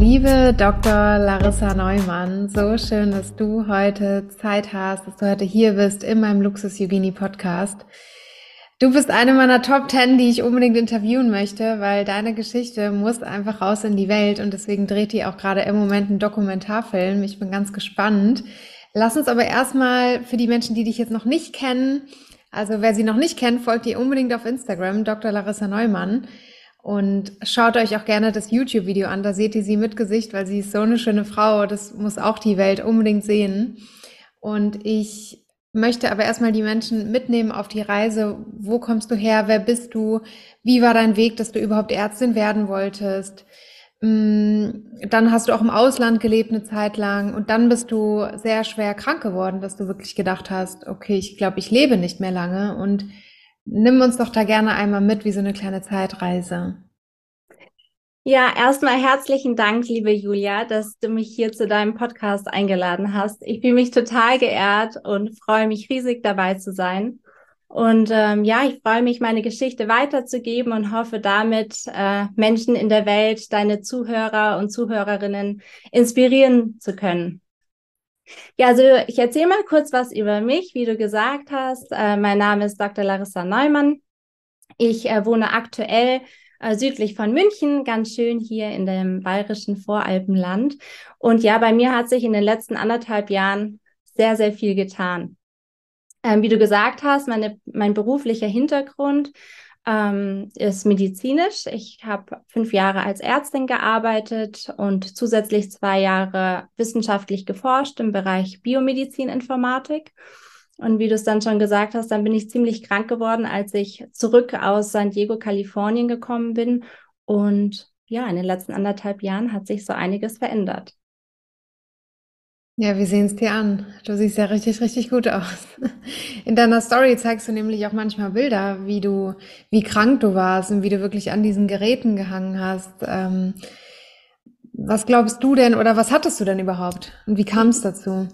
Liebe Dr. Larissa Neumann, so schön, dass du heute Zeit hast, dass du heute hier bist in meinem Luxus Yogini Podcast. Du bist eine meiner Top 10, die ich unbedingt interviewen möchte, weil deine Geschichte muss einfach raus in die Welt und deswegen dreht die auch gerade im Moment einen Dokumentarfilm. Ich bin ganz gespannt. Lass uns aber erstmal für die Menschen, die dich jetzt noch nicht kennen, also wer sie noch nicht kennt, folgt ihr unbedingt auf Instagram, Dr. Larissa Neumann. Und schaut euch auch gerne das YouTube-Video an, da seht ihr sie mit Gesicht, weil sie ist so eine schöne Frau, das muss auch die Welt unbedingt sehen. Und ich möchte aber erstmal die Menschen mitnehmen auf die Reise. Wo kommst du her? Wer bist du? Wie war dein Weg, dass du überhaupt Ärztin werden wolltest? Mm, dann hast du auch im Ausland gelebt eine Zeit lang und dann bist du sehr schwer krank geworden, dass du wirklich gedacht hast, okay, ich glaube, ich lebe nicht mehr lange und Nimm uns doch da gerne einmal mit, wie so eine kleine Zeitreise. Ja, erstmal herzlichen Dank, liebe Julia, dass du mich hier zu deinem Podcast eingeladen hast. Ich fühle mich total geehrt und freue mich riesig dabei zu sein. Und ähm, ja, ich freue mich, meine Geschichte weiterzugeben und hoffe damit, äh, Menschen in der Welt, deine Zuhörer und Zuhörerinnen inspirieren zu können. Ja, also ich erzähle mal kurz was über mich, wie du gesagt hast. Äh, mein Name ist Dr. Larissa Neumann. Ich äh, wohne aktuell äh, südlich von München, ganz schön hier in dem bayerischen Voralpenland. Und ja, bei mir hat sich in den letzten anderthalb Jahren sehr, sehr viel getan. Ähm, wie du gesagt hast, meine, mein beruflicher Hintergrund ähm, ist medizinisch. Ich habe fünf Jahre als Ärztin gearbeitet und zusätzlich zwei Jahre wissenschaftlich geforscht im Bereich Biomedizininformatik. Und wie du es dann schon gesagt hast, dann bin ich ziemlich krank geworden, als ich zurück aus San Diego, Kalifornien gekommen bin. Und ja, in den letzten anderthalb Jahren hat sich so einiges verändert. Ja, wir sehen es dir an. Du siehst ja richtig, richtig gut aus. In deiner Story zeigst du nämlich auch manchmal Bilder, wie du, wie krank du warst und wie du wirklich an diesen Geräten gehangen hast. Ähm, was glaubst du denn oder was hattest du denn überhaupt und wie kam es dazu?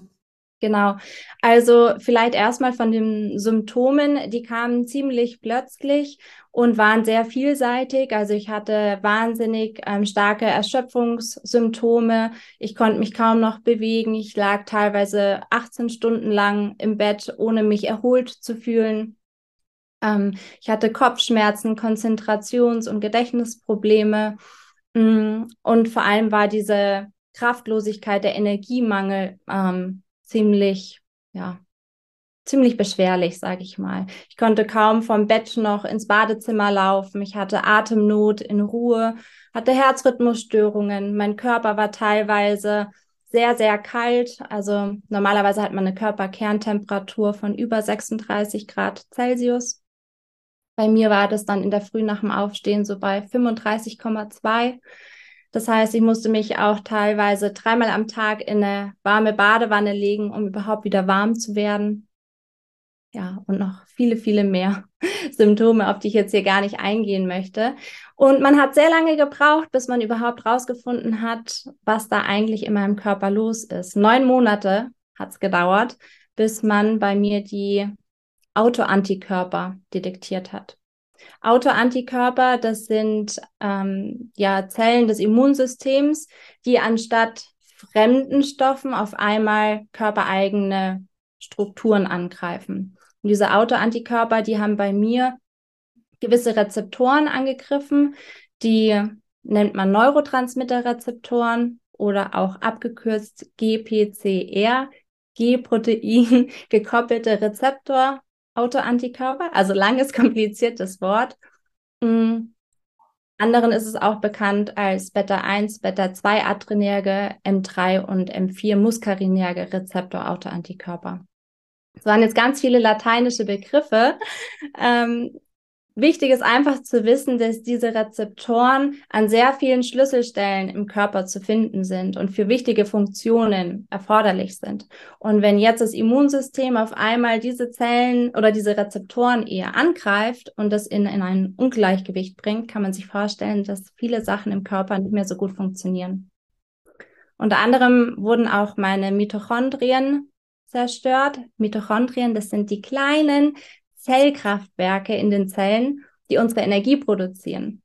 Genau. Also vielleicht erstmal von den Symptomen, die kamen ziemlich plötzlich und waren sehr vielseitig. Also ich hatte wahnsinnig ähm, starke Erschöpfungssymptome. Ich konnte mich kaum noch bewegen. Ich lag teilweise 18 Stunden lang im Bett, ohne mich erholt zu fühlen. Ähm, ich hatte Kopfschmerzen, Konzentrations- und Gedächtnisprobleme. Mm, und vor allem war diese Kraftlosigkeit, der Energiemangel ähm, ziemlich, ja, ziemlich beschwerlich, sage ich mal. Ich konnte kaum vom Bett noch ins Badezimmer laufen. Ich hatte Atemnot in Ruhe, hatte Herzrhythmusstörungen. Mein Körper war teilweise sehr, sehr kalt. Also normalerweise hat man eine Körperkerntemperatur von über 36 Grad Celsius. Bei mir war das dann in der Früh nach dem Aufstehen so bei 35,2. Das heißt, ich musste mich auch teilweise dreimal am Tag in eine warme Badewanne legen, um überhaupt wieder warm zu werden. Ja, und noch viele, viele mehr Symptome, auf die ich jetzt hier gar nicht eingehen möchte. Und man hat sehr lange gebraucht, bis man überhaupt rausgefunden hat, was da eigentlich in meinem Körper los ist. Neun Monate hat es gedauert, bis man bei mir die Autoantikörper detektiert hat. Autoantikörper, das sind ähm, ja Zellen des Immunsystems, die anstatt fremden Stoffen auf einmal körpereigene Strukturen angreifen. Und diese Autoantikörper, die haben bei mir gewisse Rezeptoren angegriffen, die nennt man Neurotransmitterrezeptoren oder auch abgekürzt GPCR, G-Protein gekoppelte Rezeptor Autoantikörper, also langes, kompliziertes Wort. Mhm. Anderen ist es auch bekannt als Beta-1, Beta-2-adrenerge, M3 und M4 muskarinerge Rezeptor-Autoantikörper. Das waren jetzt ganz viele lateinische Begriffe. Ähm, wichtig ist einfach zu wissen, dass diese Rezeptoren an sehr vielen Schlüsselstellen im Körper zu finden sind und für wichtige Funktionen erforderlich sind. Und wenn jetzt das Immunsystem auf einmal diese Zellen oder diese Rezeptoren eher angreift und das in, in ein Ungleichgewicht bringt, kann man sich vorstellen, dass viele Sachen im Körper nicht mehr so gut funktionieren. Unter anderem wurden auch meine Mitochondrien zerstört. Mitochondrien, das sind die kleinen Zellkraftwerke in den Zellen, die unsere Energie produzieren.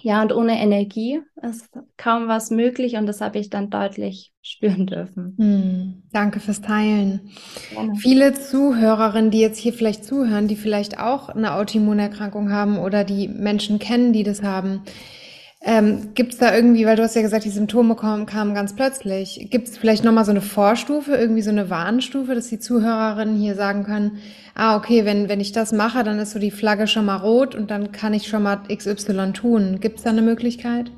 Ja, und ohne Energie ist kaum was möglich und das habe ich dann deutlich spüren dürfen. Hm, danke fürs Teilen. Gerne. Viele Zuhörerinnen, die jetzt hier vielleicht zuhören, die vielleicht auch eine Autoimmunerkrankung haben oder die Menschen kennen, die das haben, ähm, gibt es da irgendwie, weil du hast ja gesagt, die Symptome kamen, kamen ganz plötzlich, gibt es vielleicht nochmal so eine Vorstufe, irgendwie so eine Warnstufe, dass die Zuhörerinnen hier sagen können, ah, okay, wenn, wenn ich das mache, dann ist so die Flagge schon mal rot und dann kann ich schon mal XY tun. Gibt es da eine Möglichkeit?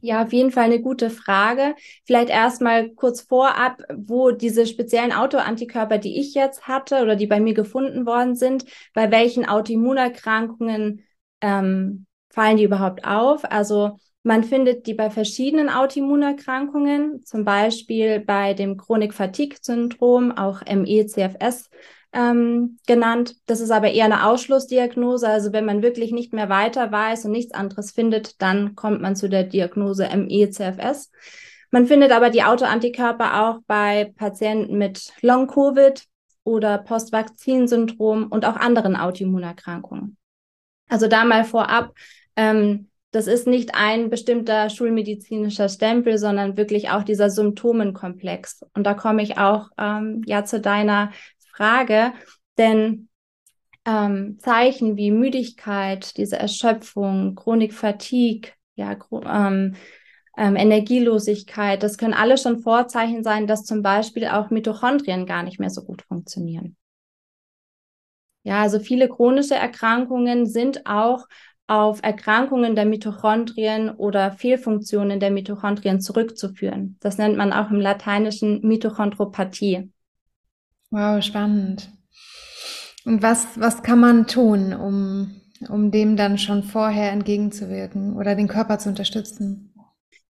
Ja, auf jeden Fall eine gute Frage. Vielleicht erstmal kurz vorab, wo diese speziellen Autoantikörper, die ich jetzt hatte oder die bei mir gefunden worden sind, bei welchen Autoimmunerkrankungen ähm, fallen die überhaupt auf? Also man findet die bei verschiedenen Autoimmunerkrankungen, zum Beispiel bei dem Chronik-Fatigue-Syndrom, auch ME-CFS ähm, genannt. Das ist aber eher eine Ausschlussdiagnose. Also wenn man wirklich nicht mehr weiter weiß und nichts anderes findet, dann kommt man zu der Diagnose ME-CFS. Man findet aber die Autoantikörper auch bei Patienten mit Long-Covid oder Postvakzinsyndrom und auch anderen Autoimmunerkrankungen. Also da mal vorab, ähm, das ist nicht ein bestimmter schulmedizinischer Stempel, sondern wirklich auch dieser Symptomenkomplex. Und da komme ich auch ähm, ja zu deiner Frage, denn ähm, Zeichen wie Müdigkeit, diese Erschöpfung, Chronik Fatigue, ja, ähm, ähm, Energielosigkeit, das können alle schon Vorzeichen sein, dass zum Beispiel auch Mitochondrien gar nicht mehr so gut funktionieren. Ja, also viele chronische Erkrankungen sind auch auf Erkrankungen der Mitochondrien oder Fehlfunktionen der Mitochondrien zurückzuführen. Das nennt man auch im Lateinischen Mitochondropathie. Wow, spannend. Und was, was kann man tun, um, um dem dann schon vorher entgegenzuwirken oder den Körper zu unterstützen?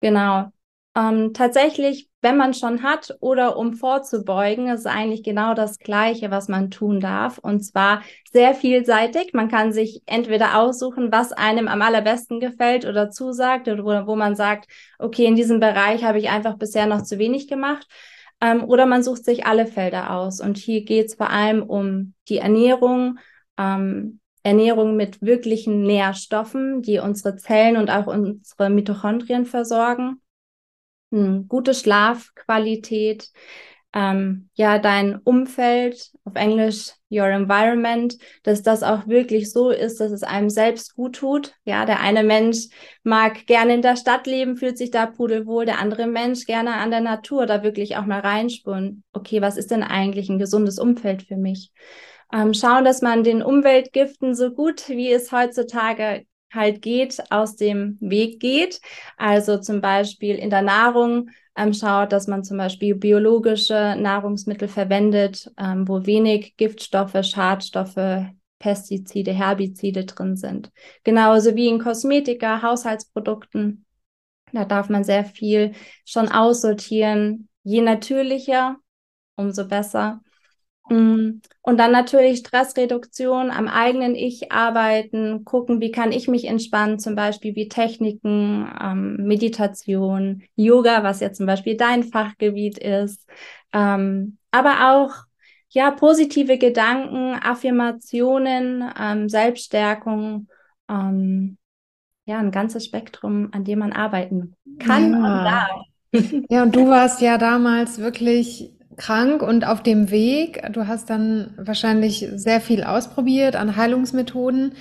Genau. Ähm, tatsächlich, wenn man schon hat oder um vorzubeugen, ist eigentlich genau das Gleiche, was man tun darf. Und zwar sehr vielseitig. Man kann sich entweder aussuchen, was einem am allerbesten gefällt oder zusagt oder wo, wo man sagt, okay, in diesem Bereich habe ich einfach bisher noch zu wenig gemacht. Ähm, oder man sucht sich alle Felder aus. Und hier geht es vor allem um die Ernährung, ähm, Ernährung mit wirklichen Nährstoffen, die unsere Zellen und auch unsere Mitochondrien versorgen hm, gute Schlafqualität, ähm, ja, dein Umfeld, auf Englisch your environment, dass das auch wirklich so ist, dass es einem selbst gut tut. Ja, der eine Mensch mag gerne in der Stadt leben, fühlt sich da pudelwohl, der andere Mensch gerne an der Natur, da wirklich auch mal reinspuren. Okay, was ist denn eigentlich ein gesundes Umfeld für mich? Ähm, schauen, dass man den Umweltgiften so gut wie es heutzutage halt geht, aus dem Weg geht. Also zum Beispiel in der Nahrung ähm, schaut, dass man zum Beispiel biologische Nahrungsmittel verwendet, ähm, wo wenig Giftstoffe, Schadstoffe, Pestizide, Herbizide drin sind. Genauso wie in Kosmetika, Haushaltsprodukten. Da darf man sehr viel schon aussortieren. Je natürlicher, umso besser. Mm. Und dann natürlich Stressreduktion, am eigenen Ich arbeiten, gucken, wie kann ich mich entspannen, zum Beispiel wie Techniken, ähm, Meditation, Yoga, was ja zum Beispiel dein Fachgebiet ist, ähm, aber auch ja positive Gedanken, Affirmationen, ähm, Selbststärkung, ähm, ja ein ganzes Spektrum, an dem man arbeiten kann ja. und darf. Ja, und du warst ja damals wirklich krank und auf dem Weg. Du hast dann wahrscheinlich sehr viel ausprobiert an Heilungsmethoden,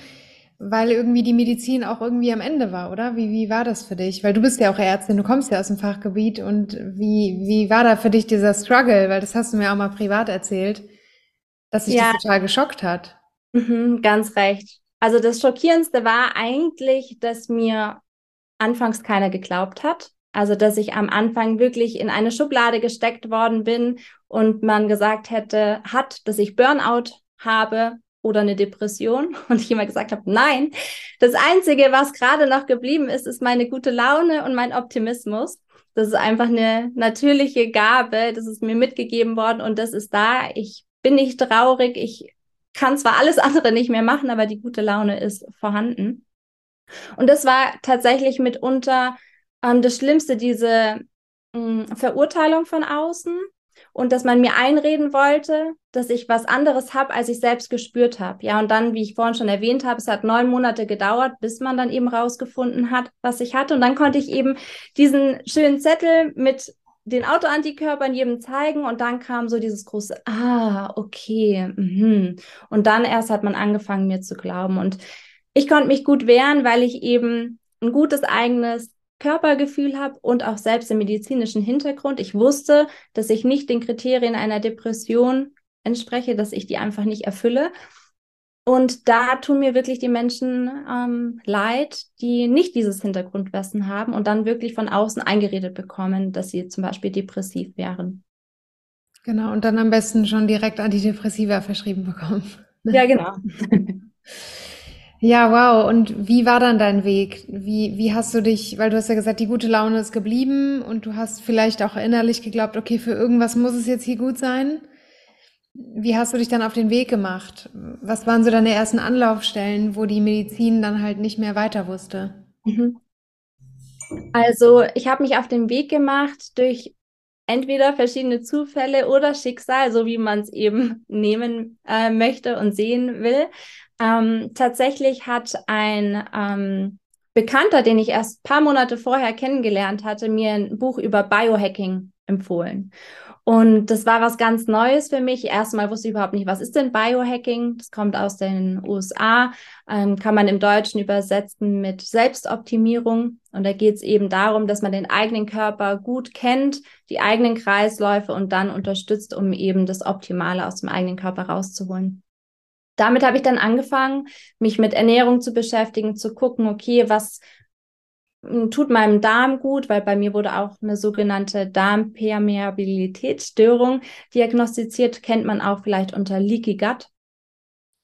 weil irgendwie die Medizin auch irgendwie am Ende war, oder? Wie, wie war das für dich? Weil du bist ja auch Ärztin, du kommst ja aus dem Fachgebiet und wie, wie war da für dich dieser Struggle? Weil das hast du mir auch mal privat erzählt, dass sich ja. das total geschockt hat. Mhm, ganz recht. Also das Schockierendste war eigentlich, dass mir anfangs keiner geglaubt hat. Also, dass ich am Anfang wirklich in eine Schublade gesteckt worden bin und man gesagt hätte, hat, dass ich Burnout habe oder eine Depression? Und ich immer gesagt habe, nein. Das Einzige, was gerade noch geblieben ist, ist meine gute Laune und mein Optimismus. Das ist einfach eine natürliche Gabe. Das ist mir mitgegeben worden und das ist da. Ich bin nicht traurig. Ich kann zwar alles andere nicht mehr machen, aber die gute Laune ist vorhanden. Und das war tatsächlich mitunter ähm, das Schlimmste, diese mh, hm, Verurteilung von außen und dass man mir einreden wollte, dass ich was anderes habe, als ich selbst gespürt habe. Ja, und dann, wie ich vorhin schon erwähnt habe, es hat neun Monate gedauert, bis man dann eben rausgefunden hat, was ich hatte. Und dann konnte ich eben diesen schönen Zettel mit den Autoantikörpern jedem zeigen und dann kam so dieses große, ah, okay. Mhm. Und dann erst hat man angefangen, mir zu glauben. Und ich konnte mich gut wehren, weil ich eben ein gutes eigenes Körpergefühl habe und auch selbst im medizinischen Hintergrund. Ich wusste, dass ich nicht den Kriterien einer Depression entspreche, dass ich die einfach nicht erfülle. Und da tun mir wirklich die Menschen ähm, leid, die nicht dieses Hintergrundwissen haben und dann wirklich von außen eingeredet bekommen, dass sie zum Beispiel depressiv wären. Genau, und dann am besten schon direkt Antidepressiva verschrieben bekommen. Ja, genau. Ja, wow. Und wie war dann dein Weg? Wie, wie hast du dich, weil du hast ja gesagt, die gute Laune ist geblieben und du hast vielleicht auch innerlich geglaubt, okay, für irgendwas muss es jetzt hier gut sein. Wie hast du dich dann auf den Weg gemacht? Was waren so deine ersten Anlaufstellen, wo die Medizin dann halt nicht mehr weiter wusste? Mhm. Also ich habe mich auf den Weg gemacht durch entweder verschiedene Zufälle oder Schicksal, so wie man es eben nehmen äh, möchte und sehen will. Ähm, tatsächlich hat ein ähm, Bekannter, den ich erst paar Monate vorher kennengelernt hatte, mir ein Buch über Biohacking empfohlen. Und das war was ganz Neues für mich. Erstmal wusste ich überhaupt nicht, was ist denn Biohacking? Das kommt aus den USA, ähm, kann man im Deutschen übersetzen mit Selbstoptimierung. Und da geht es eben darum, dass man den eigenen Körper gut kennt, die eigenen Kreisläufe und dann unterstützt, um eben das Optimale aus dem eigenen Körper rauszuholen damit habe ich dann angefangen, mich mit Ernährung zu beschäftigen, zu gucken, okay, was hm, tut meinem Darm gut, weil bei mir wurde auch eine sogenannte Darmpermeabilitätsstörung diagnostiziert, kennt man auch vielleicht unter Leaky Gut.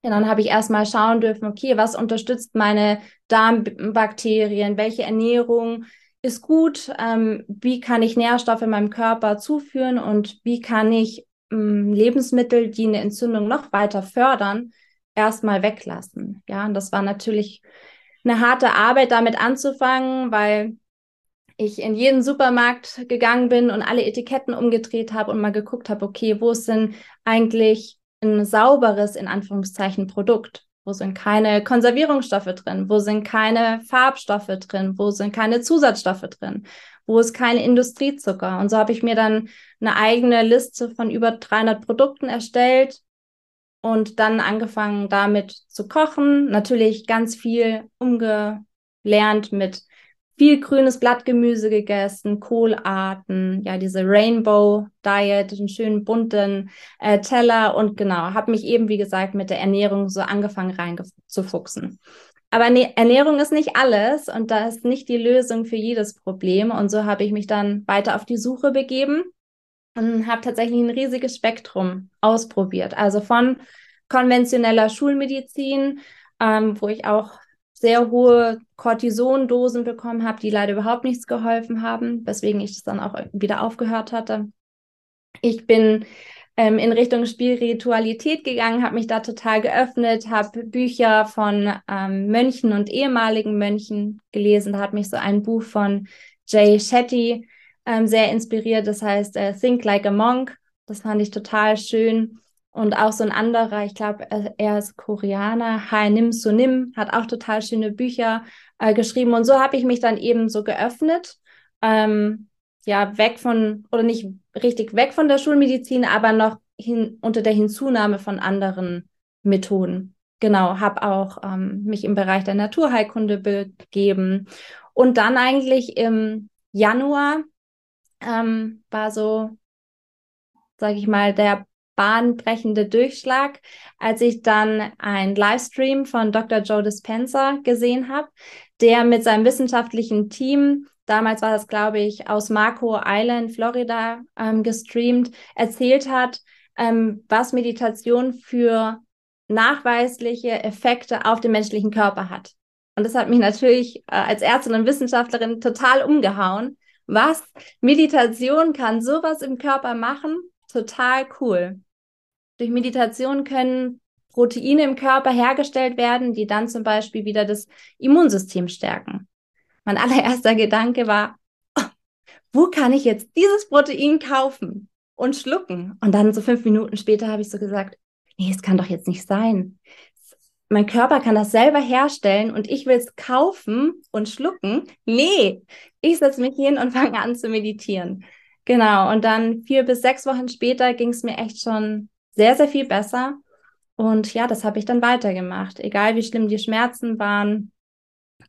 Ja, dann habe ich erstmal schauen dürfen, okay, was unterstützt meine Darmbakterien, welche Ernährung ist gut, ähm, wie kann ich Nährstoffe in meinem Körper zuführen und wie kann ich ähm, Lebensmittel, die eine Entzündung noch weiter fördern, erstmal weglassen. Ja, und das war natürlich eine harte Arbeit, damit anzufangen, weil ich in jeden Supermarkt gegangen bin und alle Etiketten umgedreht habe und mal geguckt habe, okay, wo ist denn eigentlich ein sauberes, in Anführungszeichen, Produkt? Wo sind keine Konservierungsstoffe drin? Wo sind keine Farbstoffe drin? Wo sind keine Zusatzstoffe drin? Wo ist kein Industriezucker? Und so habe ich mir dann eine eigene Liste von über 300 Produkten erstellt, und dann angefangen damit zu kochen. Natürlich ganz viel umgelernt mit viel grünes Blattgemüse gegessen, Kohlarten, ja, diese Rainbow Diet, einen schönen bunten äh, Teller und genau, habe mich eben, wie gesagt, mit der Ernährung so angefangen reinzufuchsen. Aber ne Ernährung ist nicht alles und da ist nicht die Lösung für jedes Problem. Und so habe ich mich dann weiter auf die Suche begeben und habe tatsächlich ein riesiges Spektrum ausprobiert. Also von konventioneller Schulmedizin, ähm, wo ich auch sehr hohe Cortisondosen bekommen habe, die leider überhaupt nichts geholfen haben, weswegen ich es dann auch wieder aufgehört hatte. Ich bin ähm, in Richtung Spiritualität gegangen, habe mich da total geöffnet, habe Bücher von ähm, Mönchen und ehemaligen Mönchen gelesen. Da hat mich so ein Buch von Jay Shetty ähm, sehr inspiriert, das heißt äh, Think Like a Monk. Das fand ich total schön. Und auch so ein anderer, ich glaube, er ist Koreaner, Hai Nim Sunim, hat auch total schöne Bücher äh, geschrieben. Und so habe ich mich dann eben so geöffnet. Ähm, ja, weg von, oder nicht richtig weg von der Schulmedizin, aber noch hin, unter der Hinzunahme von anderen Methoden. Genau, habe auch ähm, mich im Bereich der Naturheilkunde begeben. Und dann eigentlich im Januar ähm, war so, sage ich mal, der bahnbrechende Durchschlag, als ich dann ein Livestream von Dr. Joe Dispenza gesehen habe, der mit seinem wissenschaftlichen Team, damals war das, glaube ich, aus Marco Island, Florida, ähm, gestreamt, erzählt hat, ähm, was Meditation für nachweisliche Effekte auf den menschlichen Körper hat. Und das hat mich natürlich äh, als Ärztin und Wissenschaftlerin total umgehauen. Was? Meditation kann sowas im Körper machen? Total cool. Durch Meditation können Proteine im Körper hergestellt werden, die dann zum Beispiel wieder das Immunsystem stärken. Mein allererster Gedanke war, wo kann ich jetzt dieses Protein kaufen und schlucken? Und dann so fünf Minuten später habe ich so gesagt, nee, es kann doch jetzt nicht sein. Mein Körper kann das selber herstellen und ich will es kaufen und schlucken. Nee, ich setze mich hin und fange an zu meditieren. Genau. Und dann vier bis sechs Wochen später ging es mir echt schon sehr, sehr viel besser. Und ja, das habe ich dann weitergemacht. Egal wie schlimm die Schmerzen waren,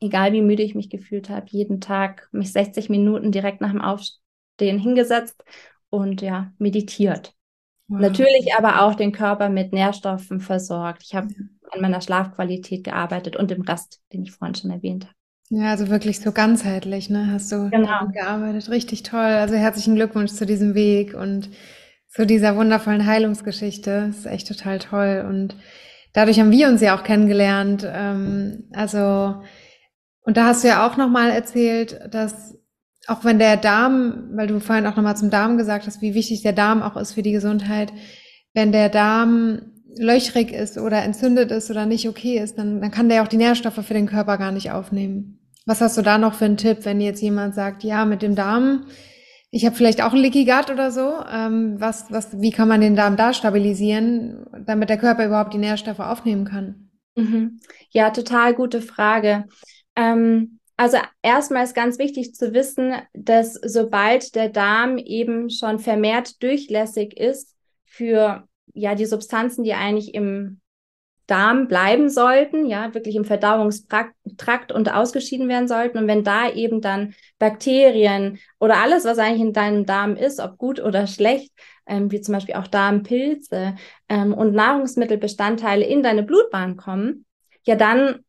egal wie müde ich mich gefühlt habe, jeden Tag mich 60 Minuten direkt nach dem Aufstehen hingesetzt und ja, meditiert. Wow. Natürlich aber auch den Körper mit Nährstoffen versorgt. Ich habe an meiner Schlafqualität gearbeitet und dem Rest, den ich vorhin schon erwähnt habe. Ja, also wirklich so ganzheitlich, ne? Hast du genau. gearbeitet. Richtig toll. Also herzlichen Glückwunsch zu diesem Weg und zu dieser wundervollen Heilungsgeschichte. Das ist echt total toll. Und dadurch haben wir uns ja auch kennengelernt. Ähm, also, und da hast du ja auch nochmal erzählt, dass auch wenn der Darm, weil du vorhin auch nochmal zum Darm gesagt hast, wie wichtig der Darm auch ist für die Gesundheit, wenn der Darm löchrig ist oder entzündet ist oder nicht okay ist, dann, dann kann der auch die Nährstoffe für den Körper gar nicht aufnehmen. Was hast du da noch für einen Tipp, wenn jetzt jemand sagt, ja, mit dem Darm ich habe vielleicht auch ein Leaky Gut oder so. Ähm, was, was, wie kann man den Darm da stabilisieren, damit der Körper überhaupt die Nährstoffe aufnehmen kann? Mhm. Ja, total gute Frage. Ähm, also erstmal ist ganz wichtig zu wissen, dass sobald der Darm eben schon vermehrt durchlässig ist für ja die Substanzen, die eigentlich im Darm bleiben sollten, ja, wirklich im Verdauungstrakt und ausgeschieden werden sollten. Und wenn da eben dann Bakterien oder alles, was eigentlich in deinem Darm ist, ob gut oder schlecht, ähm, wie zum Beispiel auch Darmpilze ähm, und Nahrungsmittelbestandteile in deine Blutbahn kommen, ja, dann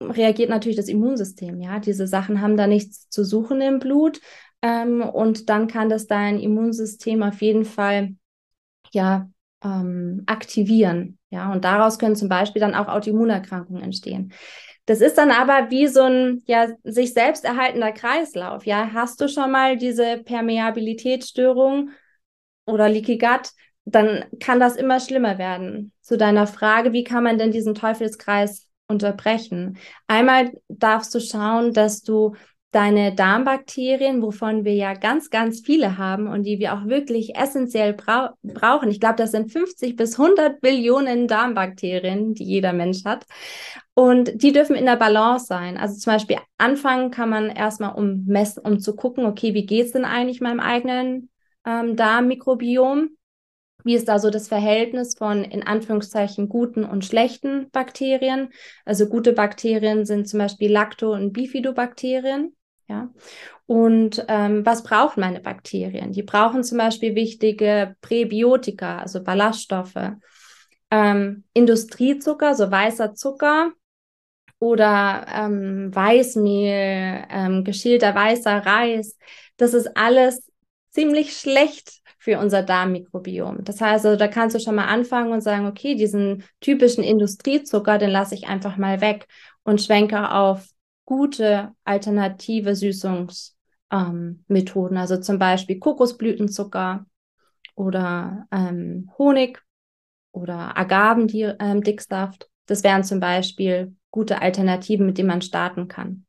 reagiert natürlich das Immunsystem. Ja, diese Sachen haben da nichts zu suchen im Blut. Ähm, und dann kann das dein Immunsystem auf jeden Fall ja ähm, aktivieren. Ja, und daraus können zum Beispiel dann auch Autoimmunerkrankungen entstehen. Das ist dann aber wie so ein ja sich selbst erhaltender Kreislauf. Ja, hast du schon mal diese Permeabilitätsstörung oder Leaky Gut, dann kann das immer schlimmer werden. Zu deiner Frage, wie kann man denn diesen Teufelskreis unterbrechen? Einmal darfst du schauen, dass du deine Darmbakterien, wovon wir ja ganz, ganz viele haben und die wir auch wirklich essentiell brau brauchen. Ich glaube, das sind 50 bis 100 Billionen Darmbakterien, die jeder Mensch hat. Und die dürfen in der Balance sein. Also zum Beispiel anfangen kann man erstmal um messen, um zu gucken, okay, wie geht's denn eigentlich meinem eigenen ähm, Darmmikrobiom? Wie ist da so das Verhältnis von in Anführungszeichen guten und schlechten Bakterien? Also gute Bakterien sind zum Beispiel Lacto- und Bifidobakterien. Ja? Und ähm, was brauchen meine Bakterien? Die brauchen zum Beispiel wichtige Präbiotika, also Ballaststoffe, ähm, Industriezucker, so weißer Zucker oder ähm, Weißmehl, ähm, geschälter weißer Reis. Das ist alles ziemlich schlecht für unser Darmmikrobiom. Das heißt, also, da kannst du schon mal anfangen und sagen, okay, diesen typischen Industriezucker, den lasse ich einfach mal weg und schwenke auf gute alternative Süßungsmethoden, ähm, also zum Beispiel Kokosblütenzucker oder ähm, Honig oder Agavendicksaft. Das wären zum Beispiel gute Alternativen, mit denen man starten kann.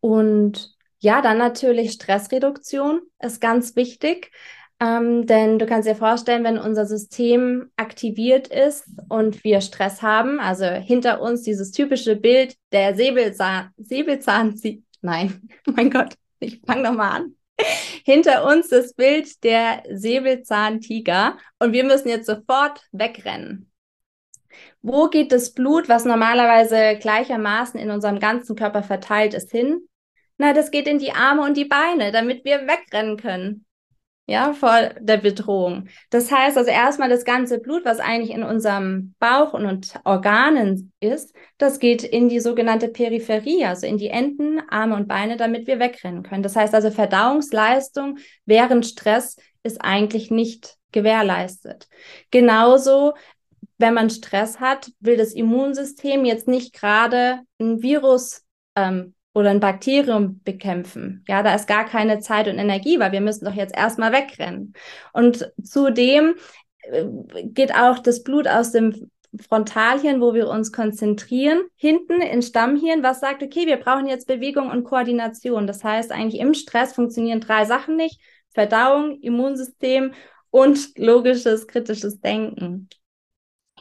Und ja, dann natürlich Stressreduktion ist ganz wichtig. Ähm, denn du kannst dir vorstellen, wenn unser System aktiviert ist und wir Stress haben, also hinter uns dieses typische Bild der Säbelzahn, Säbelzahn, nein, mein Gott, ich fange nochmal an. Hinter uns das Bild der Säbelzahntiger und wir müssen jetzt sofort wegrennen. Wo geht das Blut, was normalerweise gleichermaßen in unserem ganzen Körper verteilt ist, hin? Na, das geht in die Arme und die Beine, damit wir wegrennen können ja, vor der Bedrohung. Das heißt also erstmal das ganze Blut, was eigentlich in unserem Bauch und Organen ist, das geht in die sogenannte Peripherie, also in die Enden, Arme und Beine, damit wir wegrennen können. Das heißt also Verdauungsleistung während Stress ist eigentlich nicht gewährleistet. Genauso wenn man Stress hat, will das Immunsystem jetzt nicht gerade ein Virus ähm, oder ein Bakterium bekämpfen. Ja, da ist gar keine Zeit und Energie, weil wir müssen doch jetzt erstmal wegrennen. Und zudem äh, geht auch das Blut aus dem Frontalhirn, wo wir uns konzentrieren, hinten ins Stammhirn, was sagt, okay, wir brauchen jetzt Bewegung und Koordination. Das heißt, eigentlich im Stress funktionieren drei Sachen nicht. Verdauung, Immunsystem und logisches, kritisches Denken.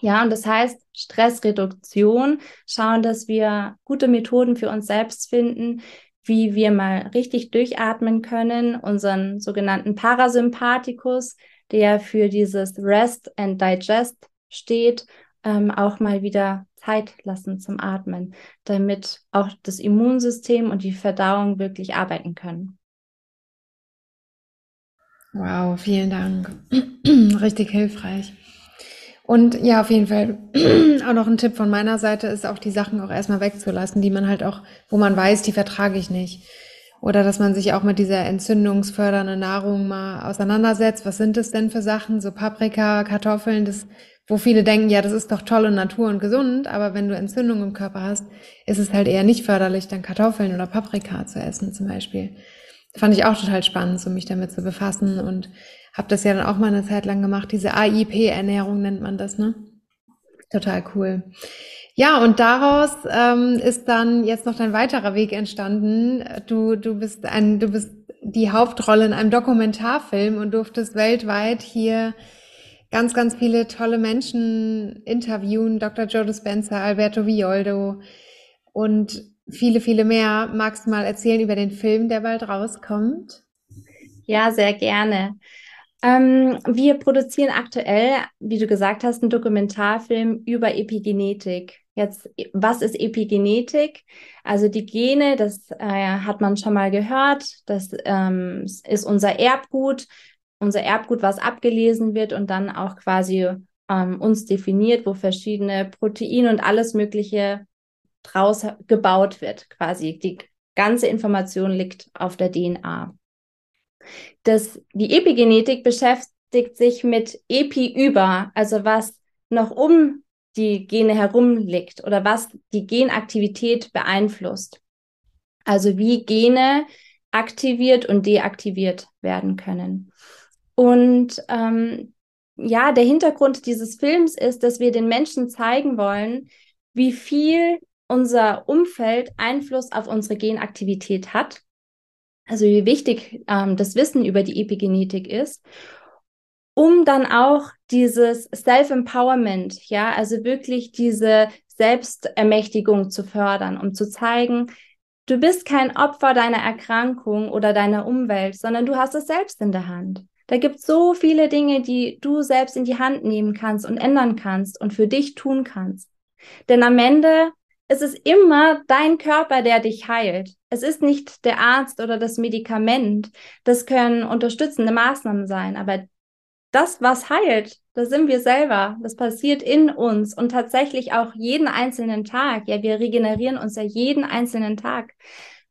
Ja, und das heißt Stressreduktion, schauen, dass wir gute Methoden für uns selbst finden, wie wir mal richtig durchatmen können, unseren sogenannten Parasympathikus, der für dieses Rest and Digest steht, ähm, auch mal wieder Zeit lassen zum Atmen, damit auch das Immunsystem und die Verdauung wirklich arbeiten können. Wow, vielen Dank. Richtig hilfreich. Und ja, auf jeden Fall auch noch ein Tipp von meiner Seite ist auch die Sachen auch erstmal wegzulassen, die man halt auch, wo man weiß, die vertrage ich nicht. Oder dass man sich auch mit dieser entzündungsfördernden Nahrung mal auseinandersetzt. Was sind das denn für Sachen? So Paprika, Kartoffeln, das, wo viele denken, ja, das ist doch toll und Natur und gesund, aber wenn du Entzündung im Körper hast, ist es halt eher nicht förderlich, dann Kartoffeln oder Paprika zu essen zum Beispiel. Fand ich auch total spannend, so mich damit zu befassen und habe das ja dann auch mal eine Zeit lang gemacht. Diese AIP-Ernährung nennt man das, ne? Total cool. Ja, und daraus ähm, ist dann jetzt noch dein weiterer Weg entstanden. Du, du bist ein, du bist die Hauptrolle in einem Dokumentarfilm und durftest weltweit hier ganz, ganz viele tolle Menschen interviewen. Dr. Joe Dispenza, Alberto Violdo und viele, viele mehr. Magst du mal erzählen über den Film, der bald rauskommt? Ja, sehr gerne. Ähm, wir produzieren aktuell, wie du gesagt hast, einen Dokumentarfilm über Epigenetik. Jetzt, was ist Epigenetik? Also die Gene, das äh, hat man schon mal gehört, das ähm, ist unser Erbgut, unser Erbgut, was abgelesen wird und dann auch quasi ähm, uns definiert, wo verschiedene Proteine und alles Mögliche draus gebaut wird, quasi. Die ganze Information liegt auf der DNA. Das, die Epigenetik beschäftigt sich mit Epi über, also was noch um die Gene herum liegt oder was die Genaktivität beeinflusst. Also wie Gene aktiviert und deaktiviert werden können. Und ähm, ja, der Hintergrund dieses Films ist, dass wir den Menschen zeigen wollen, wie viel unser Umfeld Einfluss auf unsere Genaktivität hat also wie wichtig ähm, das Wissen über die Epigenetik ist, um dann auch dieses Self-Empowerment, ja, also wirklich diese Selbstermächtigung zu fördern, um zu zeigen, du bist kein Opfer deiner Erkrankung oder deiner Umwelt, sondern du hast es selbst in der Hand. Da gibt es so viele Dinge, die du selbst in die Hand nehmen kannst und ändern kannst und für dich tun kannst. Denn am Ende es ist immer dein Körper, der dich heilt. Es ist nicht der Arzt oder das Medikament. Das können unterstützende Maßnahmen sein, aber das, was heilt, das sind wir selber. Das passiert in uns und tatsächlich auch jeden einzelnen Tag. Ja, wir regenerieren uns ja jeden einzelnen Tag.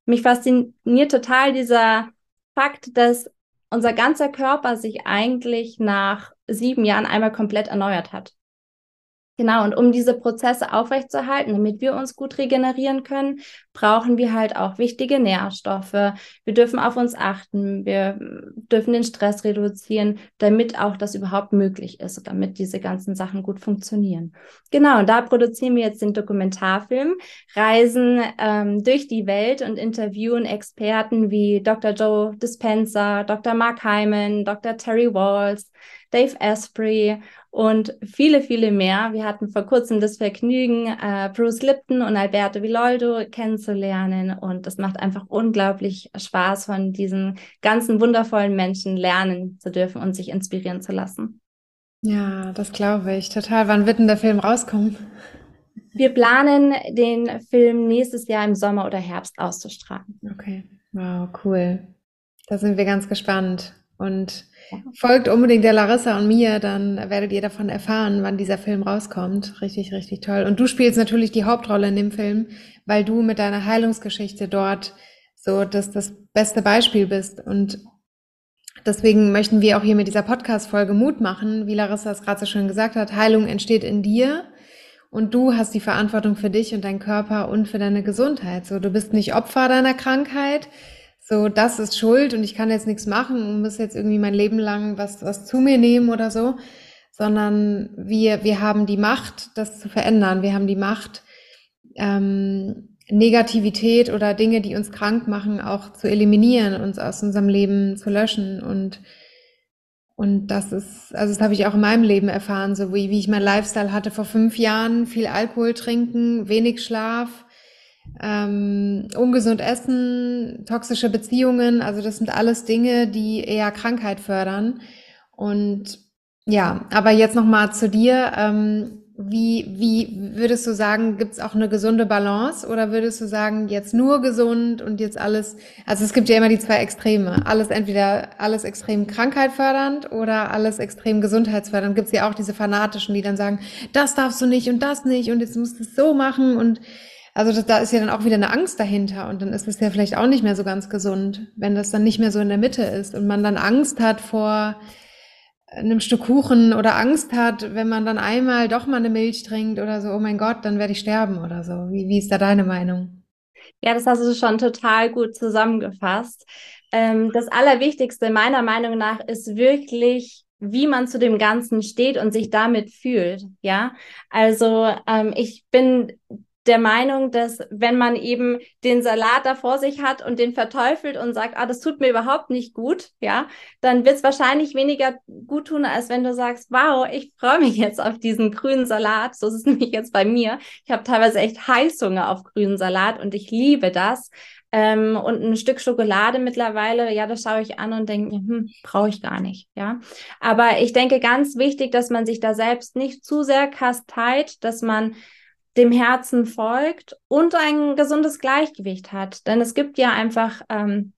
Mich fasziniert total dieser Fakt, dass unser ganzer Körper sich eigentlich nach sieben Jahren einmal komplett erneuert hat. Genau, und um diese Prozesse aufrechtzuerhalten, damit wir uns gut regenerieren können, brauchen wir halt auch wichtige Nährstoffe. Wir dürfen auf uns achten, wir dürfen den Stress reduzieren, damit auch das überhaupt möglich ist, damit diese ganzen Sachen gut funktionieren. Genau, und da produzieren wir jetzt den Dokumentarfilm, reisen ähm, durch die Welt und interviewen Experten wie Dr. Joe Dispenza, Dr. Mark Hyman, Dr. Terry Walls, Dave Asprey und viele, viele mehr. Wir hatten vor kurzem das Vergnügen, äh, Bruce Lipton und Alberto Villoldo kennenzulernen und es macht einfach unglaublich Spaß, von diesen ganzen wundervollen Menschen lernen zu dürfen und sich inspirieren zu lassen. Ja, das glaube ich total. Wann wird denn der Film rauskommen? Wir planen, den Film nächstes Jahr im Sommer oder Herbst auszustrahlen. Okay, wow, cool. Da sind wir ganz gespannt. Und Folgt unbedingt der Larissa und mir, dann werdet ihr davon erfahren, wann dieser Film rauskommt. Richtig, richtig toll. Und du spielst natürlich die Hauptrolle in dem Film, weil du mit deiner Heilungsgeschichte dort so das, das beste Beispiel bist. Und Deswegen möchten wir auch hier mit dieser Podcast-Folge Mut machen, wie Larissa es gerade so schön gesagt hat. Heilung entsteht in dir und du hast die Verantwortung für dich und deinen Körper und für deine Gesundheit. So, du bist nicht Opfer deiner Krankheit. So, das ist Schuld und ich kann jetzt nichts machen und muss jetzt irgendwie mein Leben lang was, was zu mir nehmen oder so, sondern wir, wir haben die Macht, das zu verändern. Wir haben die Macht, ähm, Negativität oder Dinge, die uns krank machen, auch zu eliminieren, uns aus unserem Leben zu löschen und und das ist, also das habe ich auch in meinem Leben erfahren, so wie, wie ich mein Lifestyle hatte vor fünf Jahren, viel Alkohol trinken, wenig Schlaf, ähm, ungesund essen, toxische Beziehungen, also das sind alles Dinge, die eher Krankheit fördern. Und ja, aber jetzt nochmal zu dir. Ähm, wie, wie würdest du sagen, gibt es auch eine gesunde Balance oder würdest du sagen, jetzt nur gesund und jetzt alles, also es gibt ja immer die zwei Extreme, alles entweder alles extrem krankheitfördernd oder alles extrem gesundheitsfördernd. Gibt es ja auch diese Fanatischen, die dann sagen, das darfst du nicht und das nicht und jetzt musst du es so machen und also das, da ist ja dann auch wieder eine Angst dahinter und dann ist es ja vielleicht auch nicht mehr so ganz gesund, wenn das dann nicht mehr so in der Mitte ist und man dann Angst hat vor einem Stück Kuchen oder Angst hat, wenn man dann einmal doch mal eine Milch trinkt oder so, oh mein Gott, dann werde ich sterben oder so. Wie, wie ist da deine Meinung? Ja, das hast du schon total gut zusammengefasst. Ähm, das Allerwichtigste meiner Meinung nach ist wirklich, wie man zu dem Ganzen steht und sich damit fühlt. Ja, also ähm, ich bin der Meinung, dass wenn man eben den Salat da vor sich hat und den verteufelt und sagt, ah, das tut mir überhaupt nicht gut, ja, dann wird es wahrscheinlich weniger gut tun, als wenn du sagst, wow, ich freue mich jetzt auf diesen grünen Salat. So ist es nämlich jetzt bei mir. Ich habe teilweise echt Heißhunger auf grünen Salat und ich liebe das. Ähm, und ein Stück Schokolade mittlerweile, ja, das schaue ich an und denke, hm, brauche ich gar nicht, ja. Aber ich denke ganz wichtig, dass man sich da selbst nicht zu sehr kasteit, dass man dem Herzen folgt und ein gesundes Gleichgewicht hat. Denn es gibt ja einfach ähm,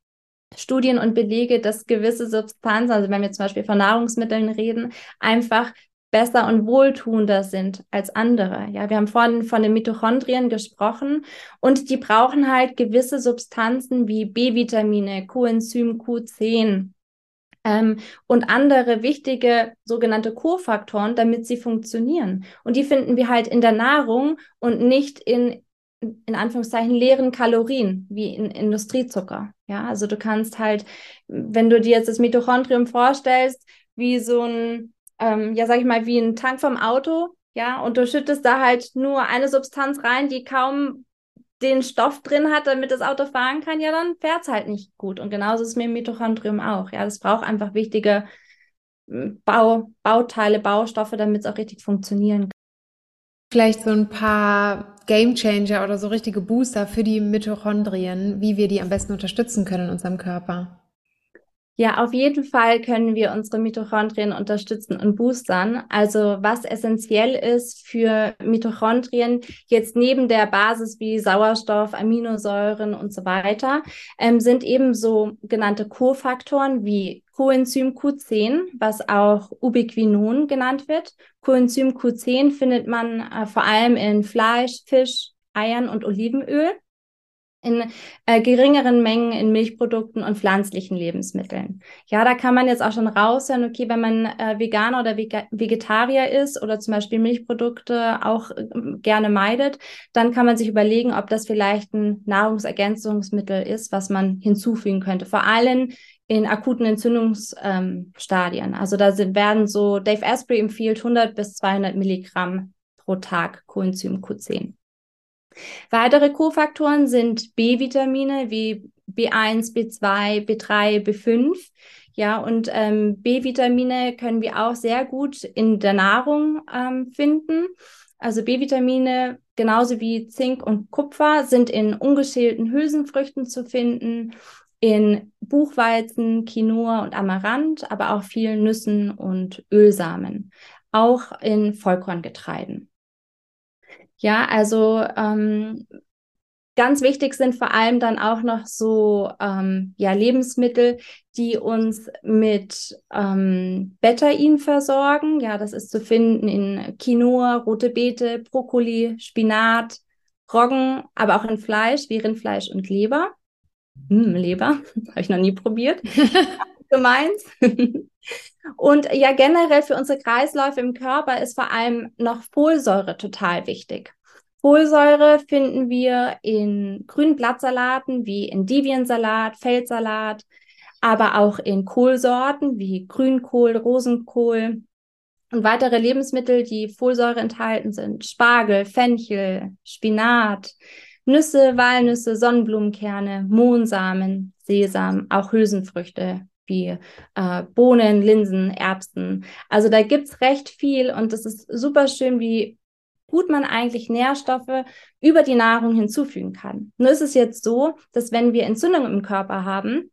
Studien und Belege, dass gewisse Substanzen, also wenn wir zum Beispiel von Nahrungsmitteln reden, einfach besser und wohltuender sind als andere. Ja, wir haben vorhin von den Mitochondrien gesprochen und die brauchen halt gewisse Substanzen wie B-Vitamine, Coenzym Q10, ähm, und andere wichtige sogenannte Kofaktoren, damit sie funktionieren. Und die finden wir halt in der Nahrung und nicht in in Anführungszeichen leeren Kalorien wie in Industriezucker. Ja, also du kannst halt, wenn du dir jetzt das Mitochondrium vorstellst, wie so ein, ähm, ja, sag ich mal, wie ein Tank vom Auto, ja, und du schüttest da halt nur eine Substanz rein, die kaum den Stoff drin hat, damit das Auto fahren kann, ja, dann fährt es halt nicht gut. Und genauso ist es mit dem Mitochondrium auch. Ja, das braucht einfach wichtige hm, Bau, Bauteile, Baustoffe, damit es auch richtig funktionieren kann. Vielleicht so ein paar Game Changer oder so richtige Booster für die Mitochondrien, wie wir die am besten unterstützen können in unserem Körper. Ja, auf jeden Fall können wir unsere Mitochondrien unterstützen und boostern. Also was essentiell ist für Mitochondrien, jetzt neben der Basis wie Sauerstoff, Aminosäuren und so weiter, ähm, sind eben so genannte Kofaktoren wie Coenzym Q10, was auch Ubiquinon genannt wird. Coenzym Q10 findet man äh, vor allem in Fleisch, Fisch, Eiern und Olivenöl in äh, geringeren Mengen in Milchprodukten und pflanzlichen Lebensmitteln. Ja, da kann man jetzt auch schon raushören, okay, wenn man äh, Veganer oder Vega Vegetarier ist oder zum Beispiel Milchprodukte auch äh, gerne meidet, dann kann man sich überlegen, ob das vielleicht ein Nahrungsergänzungsmittel ist, was man hinzufügen könnte. Vor allem in akuten Entzündungsstadien. Ähm, also da sind, werden so, Dave Asprey empfiehlt 100 bis 200 Milligramm pro Tag Coenzym Q10. Weitere Kofaktoren sind B-Vitamine wie B1, B2, B3, B5. Ja, und ähm, B-Vitamine können wir auch sehr gut in der Nahrung ähm, finden. Also B-Vitamine, genauso wie Zink und Kupfer, sind in ungeschälten Hülsenfrüchten zu finden, in Buchweizen, Quinoa und Amaranth, aber auch vielen Nüssen und Ölsamen, auch in Vollkorngetreiden. Ja, also ähm, ganz wichtig sind vor allem dann auch noch so ähm, ja, Lebensmittel, die uns mit ähm, Betain versorgen. Ja, das ist zu finden in Quinoa, rote Beete, Brokkoli, Spinat, Roggen, aber auch in Fleisch wie Rindfleisch und Leber. Hm, Leber, habe ich noch nie probiert. gemeint. Und ja, generell für unsere Kreisläufe im Körper ist vor allem noch Folsäure total wichtig. Folsäure finden wir in grünen Blattsalaten wie Endiviensalat, Feldsalat, aber auch in Kohlsorten wie Grünkohl, Rosenkohl und weitere Lebensmittel, die Folsäure enthalten sind. Spargel, Fenchel, Spinat, Nüsse, Walnüsse, Sonnenblumenkerne, Mohnsamen, Sesam, auch Hülsenfrüchte wie äh, Bohnen, Linsen, Erbsen. Also da gibt's recht viel und das ist super schön, wie gut man eigentlich Nährstoffe über die Nahrung hinzufügen kann. Nur ist es jetzt so, dass wenn wir Entzündungen im Körper haben,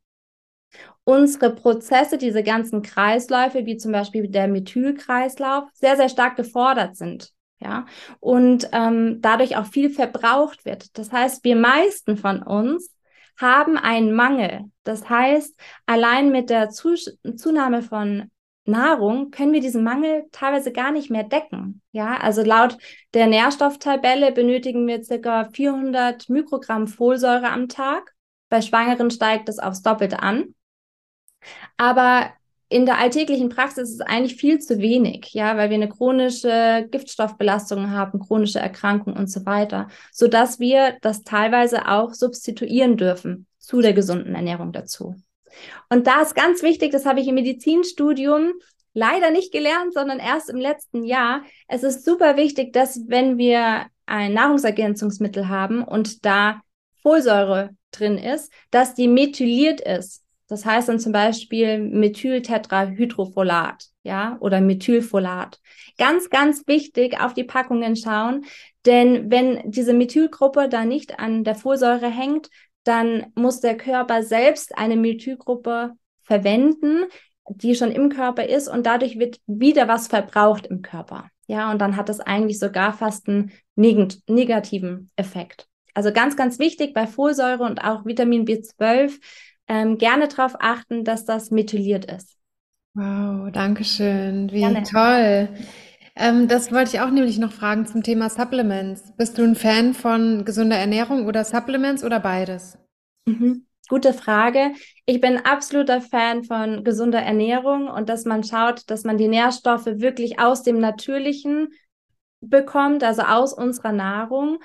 unsere Prozesse, diese ganzen Kreisläufe, wie zum Beispiel der Methylkreislauf, sehr, sehr stark gefordert sind. Ja, und ähm, dadurch auch viel verbraucht wird. Das heißt, wir meisten von uns haben einen Mangel. Das heißt, allein mit der Zunahme von Nahrung können wir diesen Mangel teilweise gar nicht mehr decken. Ja, also laut der Nährstofftabelle benötigen wir circa 400 Mikrogramm Folsäure am Tag. Bei Schwangeren steigt das aufs Doppelte an. Aber in der alltäglichen Praxis ist es eigentlich viel zu wenig, ja, weil wir eine chronische Giftstoffbelastung haben, chronische Erkrankungen und so weiter, so dass wir das teilweise auch substituieren dürfen zu der gesunden Ernährung dazu. Und da ist ganz wichtig, das habe ich im Medizinstudium leider nicht gelernt, sondern erst im letzten Jahr. Es ist super wichtig, dass wenn wir ein Nahrungsergänzungsmittel haben und da Folsäure drin ist, dass die methyliert ist. Das heißt dann zum Beispiel Methyltetrahydrofolat, ja, oder Methylfolat. Ganz, ganz wichtig auf die Packungen schauen, denn wenn diese Methylgruppe da nicht an der Folsäure hängt, dann muss der Körper selbst eine Methylgruppe verwenden, die schon im Körper ist und dadurch wird wieder was verbraucht im Körper. Ja, und dann hat das eigentlich sogar fast einen neg negativen Effekt. Also ganz, ganz wichtig bei Folsäure und auch Vitamin B12 ähm, gerne darauf achten, dass das methyliert ist. Wow, danke schön. Wie gerne. toll. Ähm, das wollte ich auch nämlich noch fragen zum Thema Supplements. Bist du ein Fan von gesunder Ernährung oder Supplements oder beides? Mhm. Gute Frage. Ich bin absoluter Fan von gesunder Ernährung und dass man schaut, dass man die Nährstoffe wirklich aus dem Natürlichen bekommt, also aus unserer Nahrung.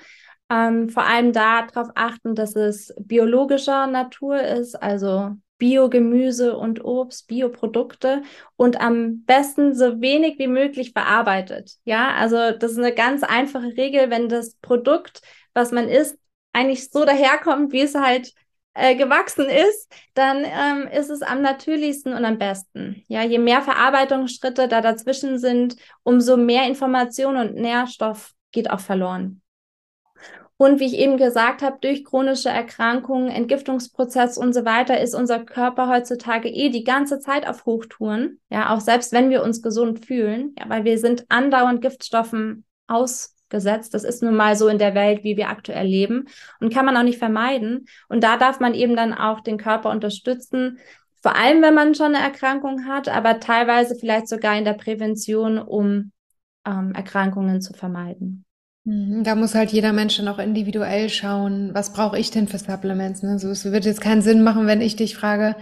Ähm, vor allem darauf achten, dass es biologischer Natur ist, also Biogemüse und Obst, Bioprodukte und am besten so wenig wie möglich verarbeitet. Ja, also das ist eine ganz einfache Regel, wenn das Produkt, was man isst, eigentlich so daherkommt, wie es halt äh, gewachsen ist, dann ähm, ist es am natürlichsten und am besten. Ja, je mehr Verarbeitungsschritte da dazwischen sind, umso mehr Information und Nährstoff geht auch verloren. Und wie ich eben gesagt habe, durch chronische Erkrankungen, Entgiftungsprozess und so weiter ist unser Körper heutzutage eh die ganze Zeit auf Hochtouren. Ja, auch selbst wenn wir uns gesund fühlen, ja, weil wir sind andauernd Giftstoffen ausgesetzt. Das ist nun mal so in der Welt, wie wir aktuell leben und kann man auch nicht vermeiden. Und da darf man eben dann auch den Körper unterstützen, vor allem wenn man schon eine Erkrankung hat, aber teilweise vielleicht sogar in der Prävention, um ähm, Erkrankungen zu vermeiden. Mhm, da muss halt jeder Mensch dann auch individuell schauen, was brauche ich denn für Supplements. Ne? So, es wird jetzt keinen Sinn machen, wenn ich dich frage,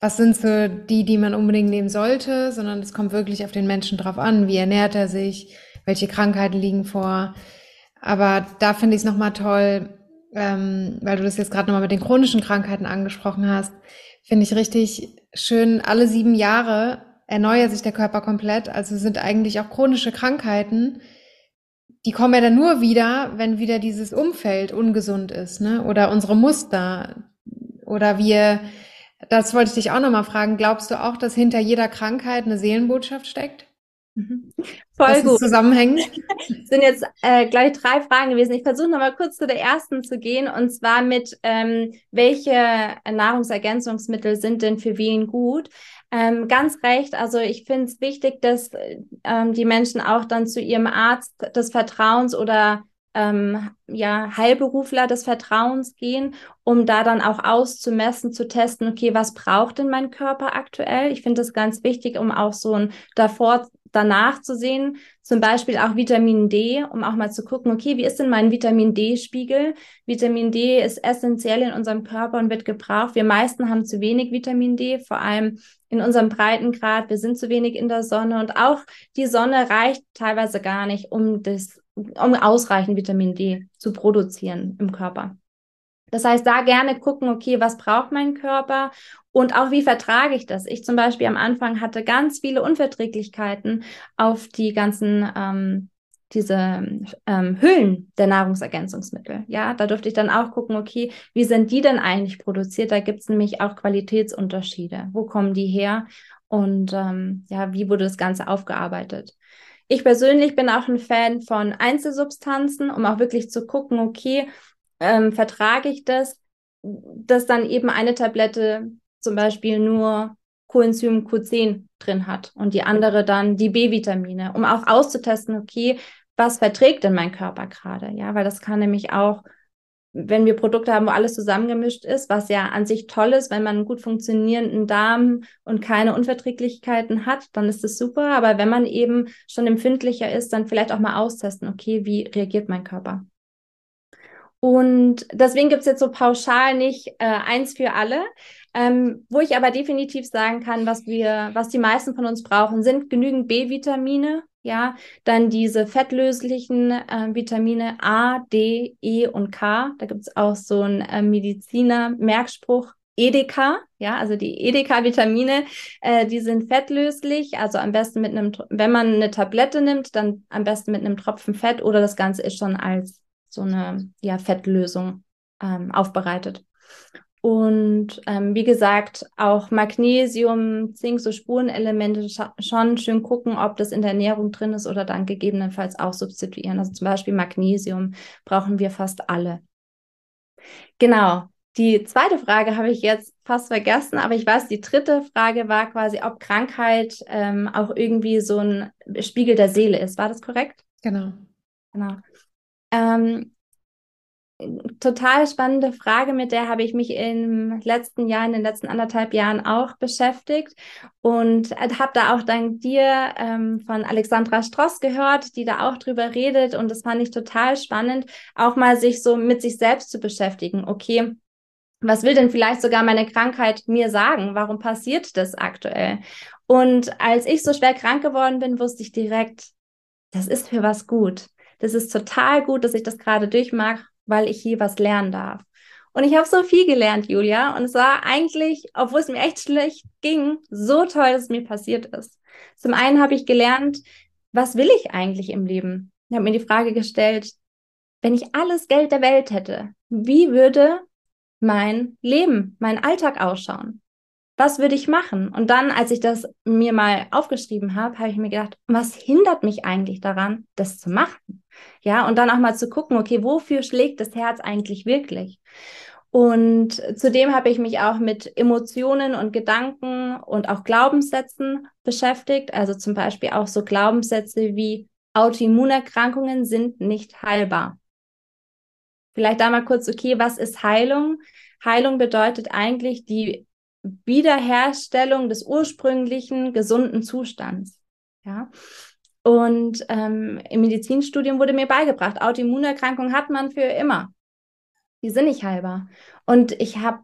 was sind so die, die man unbedingt nehmen sollte, sondern es kommt wirklich auf den Menschen drauf an, wie ernährt er sich, welche Krankheiten liegen vor. Aber da finde ich es nochmal toll, ähm, weil du das jetzt gerade nochmal mit den chronischen Krankheiten angesprochen hast, finde ich richtig schön, alle sieben Jahre erneuert sich der Körper komplett. Also sind eigentlich auch chronische Krankheiten die kommen ja dann nur wieder, wenn wieder dieses Umfeld ungesund ist, ne? Oder unsere Muster. Oder wir, das wollte ich dich auch nochmal fragen, glaubst du auch, dass hinter jeder Krankheit eine Seelenbotschaft steckt? Mhm. Voll das gut. Zusammenhängen. sind jetzt äh, gleich drei Fragen gewesen. Ich versuche nochmal kurz zu der ersten zu gehen und zwar mit, ähm, welche Nahrungsergänzungsmittel sind denn für wen gut? Ähm, ganz recht. Also ich finde es wichtig, dass ähm, die Menschen auch dann zu ihrem Arzt des Vertrauens oder ähm, ja, Heilberufler des Vertrauens gehen, um da dann auch auszumessen, zu testen, okay, was braucht denn mein Körper aktuell? Ich finde das ganz wichtig, um auch so ein davor danach zu sehen, zum Beispiel auch Vitamin D, um auch mal zu gucken, okay, wie ist denn mein Vitamin D-Spiegel? Vitamin D ist essentiell in unserem Körper und wird gebraucht. Wir meisten haben zu wenig Vitamin D, vor allem in unserem Breitengrad. Wir sind zu wenig in der Sonne und auch die Sonne reicht teilweise gar nicht, um das, um ausreichend Vitamin D zu produzieren im Körper. Das heißt, da gerne gucken, okay, was braucht mein Körper und auch wie vertrage ich das? Ich zum Beispiel am Anfang hatte ganz viele Unverträglichkeiten auf die ganzen ähm, diese ähm, Hüllen der Nahrungsergänzungsmittel. Ja, da durfte ich dann auch gucken, okay, wie sind die denn eigentlich produziert? Da gibt es nämlich auch Qualitätsunterschiede. Wo kommen die her? Und ähm, ja, wie wurde das Ganze aufgearbeitet? Ich persönlich bin auch ein Fan von Einzelsubstanzen, um auch wirklich zu gucken, okay, ähm, vertrage ich das, dass dann eben eine Tablette zum Beispiel nur Coenzym Q10 drin hat und die andere dann die B-Vitamine, um auch auszutesten, okay, was verträgt denn mein Körper gerade? Ja, weil das kann nämlich auch, wenn wir Produkte haben, wo alles zusammengemischt ist, was ja an sich toll ist, wenn man einen gut funktionierenden Darm und keine Unverträglichkeiten hat, dann ist das super. Aber wenn man eben schon empfindlicher ist, dann vielleicht auch mal austesten, okay, wie reagiert mein Körper? Und deswegen gibt es jetzt so pauschal nicht äh, eins für alle. Ähm, wo ich aber definitiv sagen kann, was wir, was die meisten von uns brauchen, sind genügend B-Vitamine, ja, dann diese fettlöslichen äh, Vitamine A, D, E und K. Da gibt es auch so einen äh, Mediziner-Merkspruch, EDK, ja, also die EDK-Vitamine, äh, die sind fettlöslich, also am besten mit einem, wenn man eine Tablette nimmt, dann am besten mit einem Tropfen Fett oder das Ganze ist schon als so eine ja, Fettlösung ähm, aufbereitet. Und ähm, wie gesagt, auch Magnesium, Zink, so Spurenelemente schon schön gucken, ob das in der Ernährung drin ist oder dann gegebenenfalls auch substituieren. Also zum Beispiel Magnesium brauchen wir fast alle. Genau. Die zweite Frage habe ich jetzt fast vergessen, aber ich weiß, die dritte Frage war quasi, ob Krankheit ähm, auch irgendwie so ein Spiegel der Seele ist. War das korrekt? Genau. Genau. Ähm, total spannende Frage, mit der habe ich mich im letzten Jahr, in den letzten anderthalb Jahren auch beschäftigt und habe da auch dank dir ähm, von Alexandra Stross gehört, die da auch drüber redet und das fand ich total spannend, auch mal sich so mit sich selbst zu beschäftigen. Okay, was will denn vielleicht sogar meine Krankheit mir sagen? Warum passiert das aktuell? Und als ich so schwer krank geworden bin, wusste ich direkt, das ist für was gut das ist total gut, dass ich das gerade durchmache, weil ich hier was lernen darf. Und ich habe so viel gelernt, Julia. Und es war eigentlich, obwohl es mir echt schlecht ging, so toll, dass es mir passiert ist. Zum einen habe ich gelernt, was will ich eigentlich im Leben? Ich habe mir die Frage gestellt, wenn ich alles Geld der Welt hätte, wie würde mein Leben, mein Alltag ausschauen? Was würde ich machen? Und dann, als ich das mir mal aufgeschrieben habe, habe ich mir gedacht, was hindert mich eigentlich daran, das zu machen? Ja, und dann auch mal zu gucken, okay, wofür schlägt das Herz eigentlich wirklich? Und zudem habe ich mich auch mit Emotionen und Gedanken und auch Glaubenssätzen beschäftigt. Also zum Beispiel auch so Glaubenssätze wie Autoimmunerkrankungen sind nicht heilbar. Vielleicht da mal kurz, okay, was ist Heilung? Heilung bedeutet eigentlich die Wiederherstellung des ursprünglichen gesunden Zustands. Ja. Und ähm, im Medizinstudium wurde mir beigebracht, Autoimmunerkrankungen hat man für immer. Die sind nicht heilbar. Und ich habe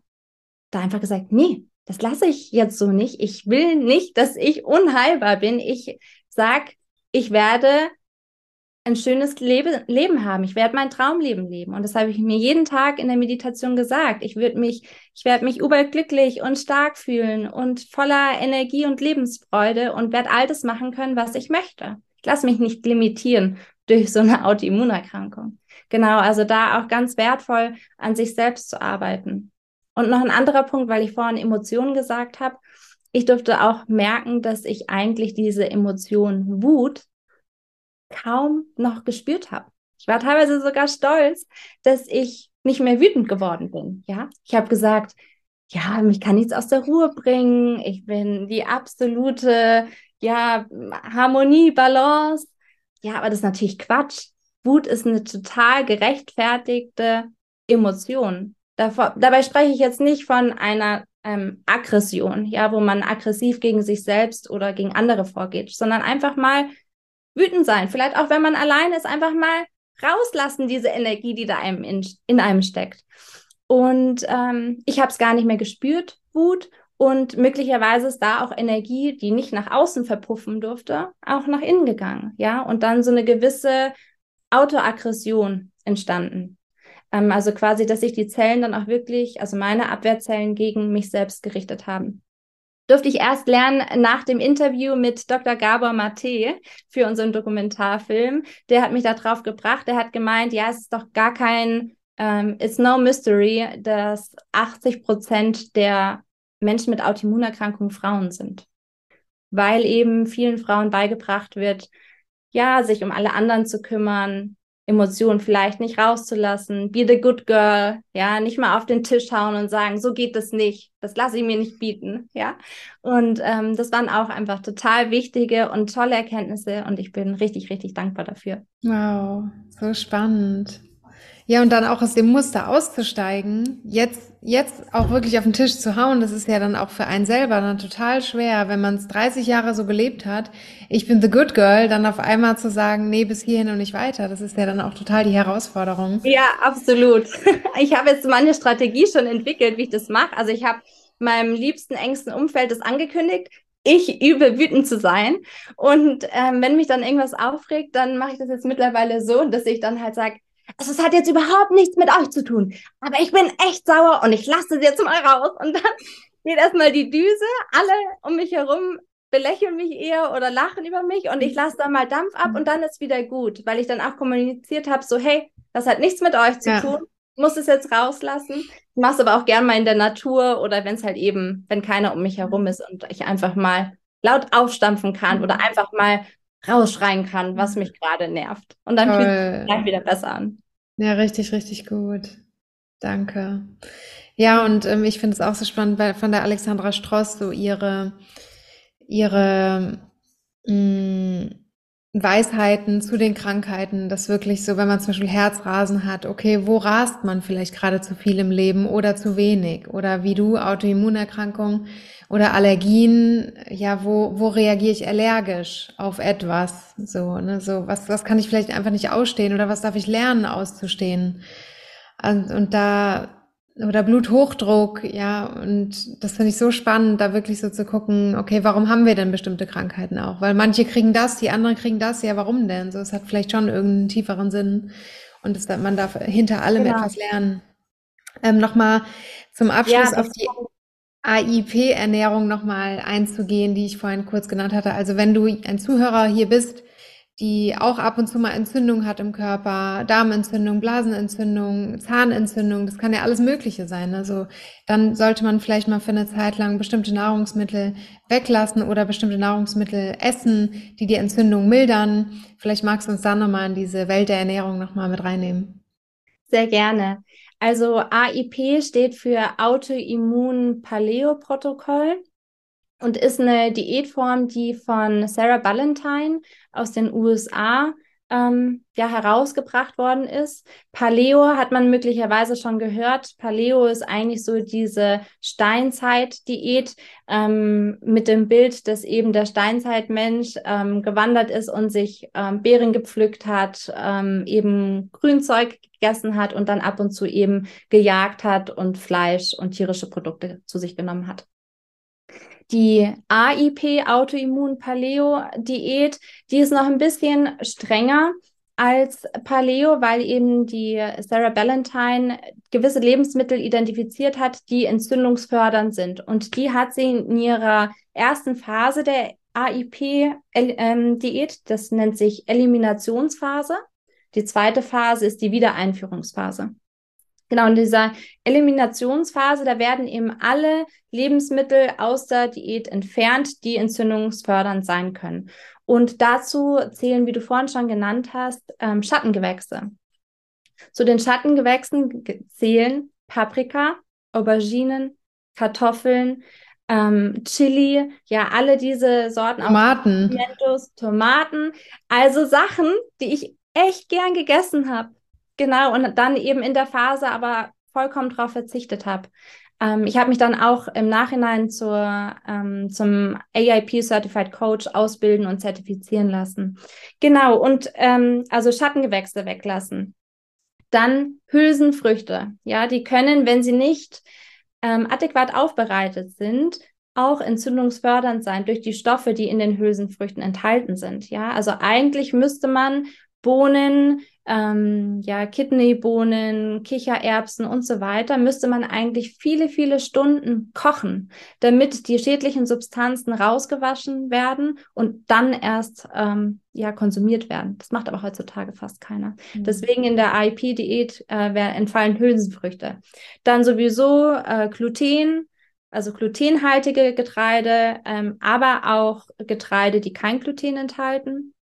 da einfach gesagt, nee, das lasse ich jetzt so nicht. Ich will nicht, dass ich unheilbar bin. Ich sag, ich werde ein schönes Lebe Leben haben. Ich werde mein Traumleben leben. Und das habe ich mir jeden Tag in der Meditation gesagt. Ich würde mich, ich werde mich überglücklich und stark fühlen und voller Energie und Lebensfreude und werde all das machen können, was ich möchte. Ich lasse mich nicht limitieren durch so eine Autoimmunerkrankung. Genau, also da auch ganz wertvoll an sich selbst zu arbeiten. Und noch ein anderer Punkt, weil ich vorhin Emotionen gesagt habe. Ich durfte auch merken, dass ich eigentlich diese Emotion Wut kaum noch gespürt habe. Ich war teilweise sogar stolz, dass ich nicht mehr wütend geworden bin. Ja, ich habe gesagt, ja, mich kann nichts aus der Ruhe bringen. Ich bin die absolute, ja, Harmonie, Balance. Ja, aber das ist natürlich Quatsch. Wut ist eine total gerechtfertigte Emotion. Davor, dabei spreche ich jetzt nicht von einer ähm, Aggression, ja, wo man aggressiv gegen sich selbst oder gegen andere vorgeht, sondern einfach mal wütend sein. Vielleicht auch, wenn man allein ist, einfach mal rauslassen, diese Energie, die da einem in, in einem steckt. Und ähm, ich habe es gar nicht mehr gespürt, Wut. Und möglicherweise ist da auch Energie, die nicht nach außen verpuffen durfte, auch nach innen gegangen. Ja, und dann so eine gewisse Autoaggression entstanden. Ähm, also quasi, dass sich die Zellen dann auch wirklich, also meine Abwehrzellen gegen mich selbst gerichtet haben. Durfte ich erst lernen nach dem Interview mit Dr. Gabor Mate für unseren Dokumentarfilm. Der hat mich da drauf gebracht. Der hat gemeint, ja, es ist doch gar kein, ähm, it's no mystery, dass 80 Prozent der Menschen mit Autoimmunerkrankungen Frauen sind. Weil eben vielen Frauen beigebracht wird, ja, sich um alle anderen zu kümmern, Emotionen vielleicht nicht rauszulassen, be the good girl, ja, nicht mal auf den Tisch hauen und sagen, so geht das nicht, das lasse ich mir nicht bieten, ja. Und ähm, das waren auch einfach total wichtige und tolle Erkenntnisse und ich bin richtig, richtig dankbar dafür. Wow, so spannend. Ja, und dann auch aus dem Muster auszusteigen, jetzt, jetzt auch wirklich auf den Tisch zu hauen, das ist ja dann auch für einen selber dann total schwer, wenn man es 30 Jahre so gelebt hat. Ich bin the good girl, dann auf einmal zu sagen, nee, bis hierhin und nicht weiter. Das ist ja dann auch total die Herausforderung. Ja, absolut. Ich habe jetzt meine Strategie schon entwickelt, wie ich das mache. Also ich habe meinem liebsten, engsten Umfeld das angekündigt ich übe wütend zu sein. Und ähm, wenn mich dann irgendwas aufregt, dann mache ich das jetzt mittlerweile so, dass ich dann halt sage, also es hat jetzt überhaupt nichts mit euch zu tun. Aber ich bin echt sauer und ich lasse es jetzt mal raus. Und dann geht erstmal die Düse. Alle um mich herum belächeln mich eher oder lachen über mich und ich lasse da mal Dampf ab und dann ist wieder gut, weil ich dann auch kommuniziert habe, so hey, das hat nichts mit euch zu ja. tun, muss es jetzt rauslassen. Ich mache es aber auch gern mal in der Natur oder wenn es halt eben, wenn keiner um mich herum ist und ich einfach mal laut aufstampfen kann oder einfach mal rausschreien kann, was mich gerade nervt. Und dann fühlt es sich gleich wieder besser an. Ja, richtig, richtig gut. Danke. Ja, und ähm, ich finde es auch so spannend weil von der Alexandra Stross, so ihre, ihre mh, mm, Weisheiten zu den Krankheiten, das wirklich so, wenn man zum Beispiel Herzrasen hat, okay, wo rast man vielleicht gerade zu viel im Leben oder zu wenig? Oder wie du, Autoimmunerkrankung oder Allergien, ja, wo, wo reagiere ich allergisch auf etwas? So, ne, so, was, was kann ich vielleicht einfach nicht ausstehen oder was darf ich lernen auszustehen? Und, und da oder Bluthochdruck, ja, und das finde ich so spannend, da wirklich so zu gucken, okay, warum haben wir denn bestimmte Krankheiten auch? Weil manche kriegen das, die anderen kriegen das, ja, warum denn? So, es hat vielleicht schon irgendeinen tieferen Sinn und es, man darf hinter allem genau. etwas lernen. Ähm, Nochmal zum Abschluss ja, auf die AIP-Ernährung nochmal einzugehen, die ich vorhin kurz genannt hatte. Also wenn du ein Zuhörer hier bist, die auch ab und zu mal Entzündung hat im Körper, Darmentzündung, Blasenentzündung, Zahnentzündung, das kann ja alles Mögliche sein. Also dann sollte man vielleicht mal für eine Zeit lang bestimmte Nahrungsmittel weglassen oder bestimmte Nahrungsmittel essen, die die Entzündung mildern. Vielleicht magst du uns dann nochmal in diese Welt der Ernährung nochmal mit reinnehmen. Sehr gerne. Also AIP steht für Autoimmun-Paleo-Protokoll und ist eine Diätform, die von Sarah Ballantyne aus den USA ähm, ja herausgebracht worden ist. Paleo hat man möglicherweise schon gehört. Paleo ist eigentlich so diese Steinzeit-Diät ähm, mit dem Bild, dass eben der Steinzeitmensch ähm, gewandert ist und sich ähm, Beeren gepflückt hat, ähm, eben Grünzeug gegessen hat und dann ab und zu eben gejagt hat und Fleisch und tierische Produkte zu sich genommen hat. Die AIP, Autoimmun-Paleo-Diät, die ist noch ein bisschen strenger als Paleo, weil eben die Sarah Ballantyne gewisse Lebensmittel identifiziert hat, die entzündungsfördernd sind. Und die hat sie in ihrer ersten Phase der AIP-Diät, ähm, das nennt sich Eliminationsphase. Die zweite Phase ist die Wiedereinführungsphase. Genau, in dieser Eliminationsphase, da werden eben alle Lebensmittel aus der Diät entfernt, die entzündungsfördernd sein können. Und dazu zählen, wie du vorhin schon genannt hast, ähm, Schattengewächse. Zu den Schattengewächsen zählen Paprika, Auberginen, Kartoffeln, ähm, Chili, ja, alle diese Sorten. Tomaten. Tomaten. Also Sachen, die ich echt gern gegessen habe. Genau, und dann eben in der Phase aber vollkommen drauf verzichtet habe. Ähm, ich habe mich dann auch im Nachhinein zur, ähm, zum AIP Certified Coach ausbilden und zertifizieren lassen. Genau, und ähm, also Schattengewächse weglassen. Dann Hülsenfrüchte. Ja, die können, wenn sie nicht ähm, adäquat aufbereitet sind, auch entzündungsfördernd sein durch die Stoffe, die in den Hülsenfrüchten enthalten sind. Ja, also eigentlich müsste man Bohnen, ähm, ja, Kidneybohnen, Kichererbsen und so weiter, müsste man eigentlich viele, viele Stunden kochen, damit die schädlichen Substanzen rausgewaschen werden und dann erst ähm, ja, konsumiert werden. Das macht aber heutzutage fast keiner. Mhm. Deswegen in der AIP-Diät äh, entfallen Hülsenfrüchte. Dann sowieso äh, Gluten, also glutenhaltige Getreide, ähm, aber auch Getreide, die kein Gluten enthalten.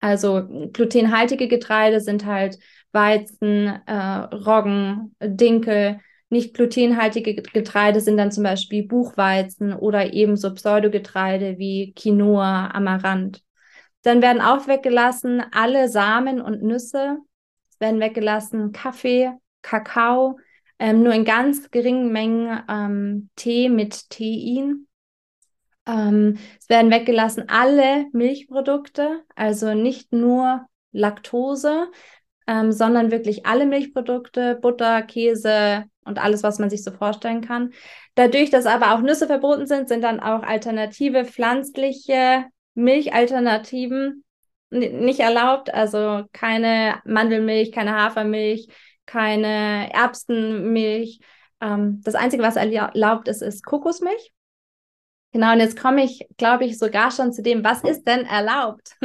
Also glutenhaltige Getreide sind halt Weizen, äh, Roggen, Dinkel. Nicht glutenhaltige Getreide sind dann zum Beispiel Buchweizen oder ebenso Pseudogetreide wie Quinoa, Amaranth. Dann werden auch weggelassen alle Samen und Nüsse. Es werden weggelassen Kaffee, Kakao, ähm, nur in ganz geringen Mengen ähm, Tee mit Tein ähm, es werden weggelassen alle Milchprodukte, also nicht nur Laktose, ähm, sondern wirklich alle Milchprodukte, Butter, Käse und alles, was man sich so vorstellen kann. Dadurch, dass aber auch Nüsse verboten sind, sind dann auch alternative pflanzliche Milchalternativen nicht erlaubt. Also keine Mandelmilch, keine Hafermilch, keine Erbsenmilch. Ähm, das Einzige, was erlaubt ist, ist Kokosmilch. Genau, und jetzt komme ich, glaube ich, sogar schon zu dem, was ist denn erlaubt?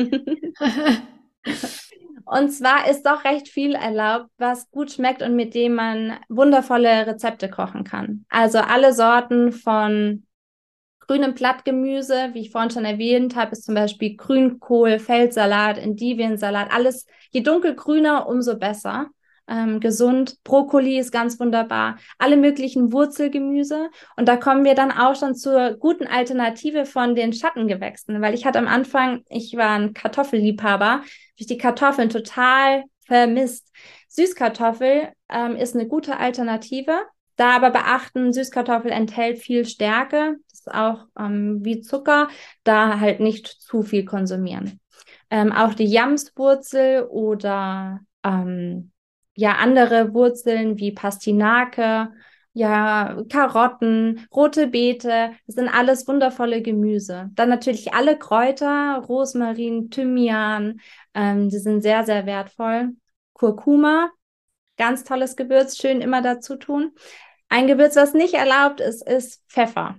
und zwar ist doch recht viel erlaubt, was gut schmeckt und mit dem man wundervolle Rezepte kochen kann. Also alle Sorten von grünem Blattgemüse, wie ich vorhin schon erwähnt habe, ist zum Beispiel Grünkohl, Feldsalat, Endiviensalat, alles, je dunkelgrüner, umso besser ähm, gesund. Brokkoli ist ganz wunderbar. Alle möglichen Wurzelgemüse. Und da kommen wir dann auch schon zur guten Alternative von den Schattengewächsen, weil ich hatte am Anfang, ich war ein Kartoffelliebhaber, habe ich die Kartoffeln total vermisst. Süßkartoffel ähm, ist eine gute Alternative. Da aber beachten, Süßkartoffel enthält viel Stärke, das ist auch ähm, wie Zucker, da halt nicht zu viel konsumieren. Ähm, auch die Jamswurzel oder ähm, ja andere Wurzeln wie Pastinake, ja, Karotten, rote Beete, das sind alles wundervolle Gemüse. Dann natürlich alle Kräuter, Rosmarin, Thymian, ähm, die sind sehr, sehr wertvoll. Kurkuma, ganz tolles Gewürz, schön immer dazu tun. Ein Gewürz, was nicht erlaubt ist, ist Pfeffer.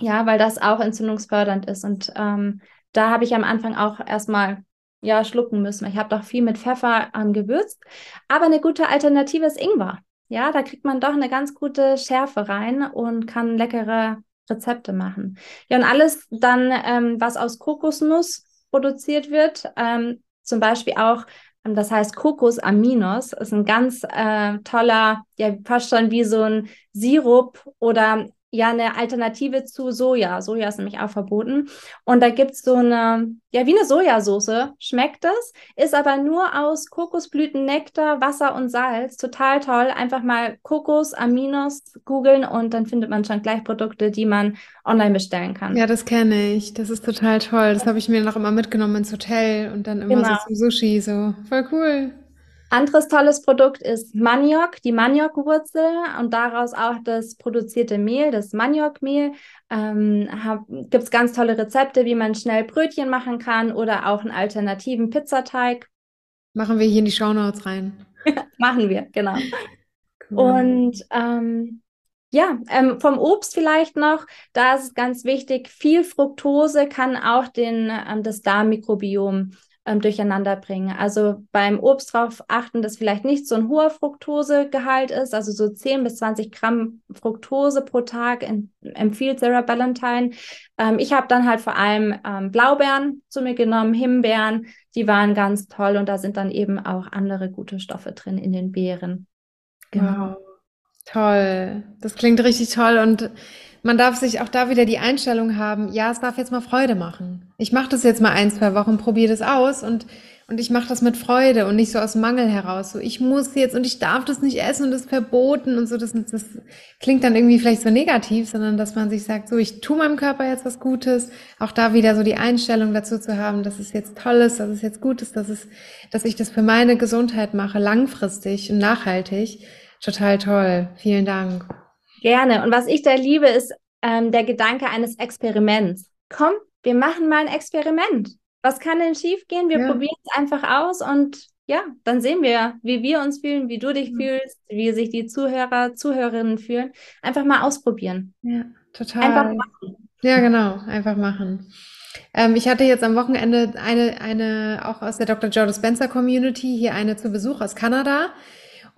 Ja, weil das auch entzündungsfördernd ist. Und ähm, da habe ich am Anfang auch erstmal ja, schlucken müssen. Ich habe doch viel mit Pfeffer ähm, gewürzt. Aber eine gute Alternative ist Ingwer. Ja, da kriegt man doch eine ganz gute Schärfe rein und kann leckere Rezepte machen. Ja, und alles dann, ähm, was aus Kokosnuss produziert wird, ähm, zum Beispiel auch, ähm, das heißt Kokosaminos, ist ein ganz äh, toller, ja, fast schon wie so ein Sirup oder ja eine Alternative zu Soja. Soja ist nämlich auch verboten. Und da gibt es so eine, ja, wie eine Sojasauce schmeckt es, ist aber nur aus Kokosblüten, Nektar, Wasser und Salz. Total toll. Einfach mal Kokos, Aminos googeln und dann findet man schon gleich Produkte, die man online bestellen kann. Ja, das kenne ich. Das ist total toll. Das habe ich mir noch immer mitgenommen ins Hotel und dann immer genau. so zum Sushi. So voll cool. Anderes tolles Produkt ist Maniok, die Maniokwurzel und daraus auch das produzierte Mehl, das Maniokmehl. Ähm, Gibt es ganz tolle Rezepte, wie man schnell Brötchen machen kann oder auch einen alternativen Pizzateig. Machen wir hier in die Shownotes rein. machen wir, genau. Cool. Und ähm, ja, ähm, vom Obst vielleicht noch, da ist es ganz wichtig, viel Fructose kann auch den, ähm, das Darmmikrobiom ähm, durcheinander bringen. Also beim Obst darauf achten, dass vielleicht nicht so ein hoher Fructosegehalt ist, also so 10 bis 20 Gramm Fructose pro Tag in, empfiehlt Sarah Ballantyne. Ähm, ich habe dann halt vor allem ähm, Blaubeeren zu mir genommen, Himbeeren, die waren ganz toll und da sind dann eben auch andere gute Stoffe drin in den Beeren. Genau. Wow. Toll. Das klingt richtig toll und man darf sich auch da wieder die Einstellung haben, ja, es darf jetzt mal Freude machen. Ich mache das jetzt mal ein, zwei Wochen, probiere das aus und, und ich mache das mit Freude und nicht so aus Mangel heraus. So, ich muss jetzt und ich darf das nicht essen und das ist verboten und so. Das, das klingt dann irgendwie vielleicht so negativ, sondern dass man sich sagt, so, ich tue meinem Körper jetzt was Gutes. Auch da wieder so die Einstellung dazu zu haben, dass es jetzt toll ist, dass es jetzt gut ist, dass es, dass ich das für meine Gesundheit mache, langfristig und nachhaltig. Total toll. Vielen Dank. Gerne. Und was ich da liebe, ist ähm, der Gedanke eines Experiments. Komm, wir machen mal ein Experiment was kann denn schiefgehen? Wir ja. probieren es einfach aus und ja, dann sehen wir, wie wir uns fühlen, wie du dich mhm. fühlst, wie sich die Zuhörer, Zuhörerinnen fühlen. Einfach mal ausprobieren. Ja, total. Einfach machen. Ja, genau, einfach machen. Ähm, ich hatte jetzt am Wochenende eine, eine, auch aus der Dr. Joe Dispenza Community, hier eine zu Besuch aus Kanada.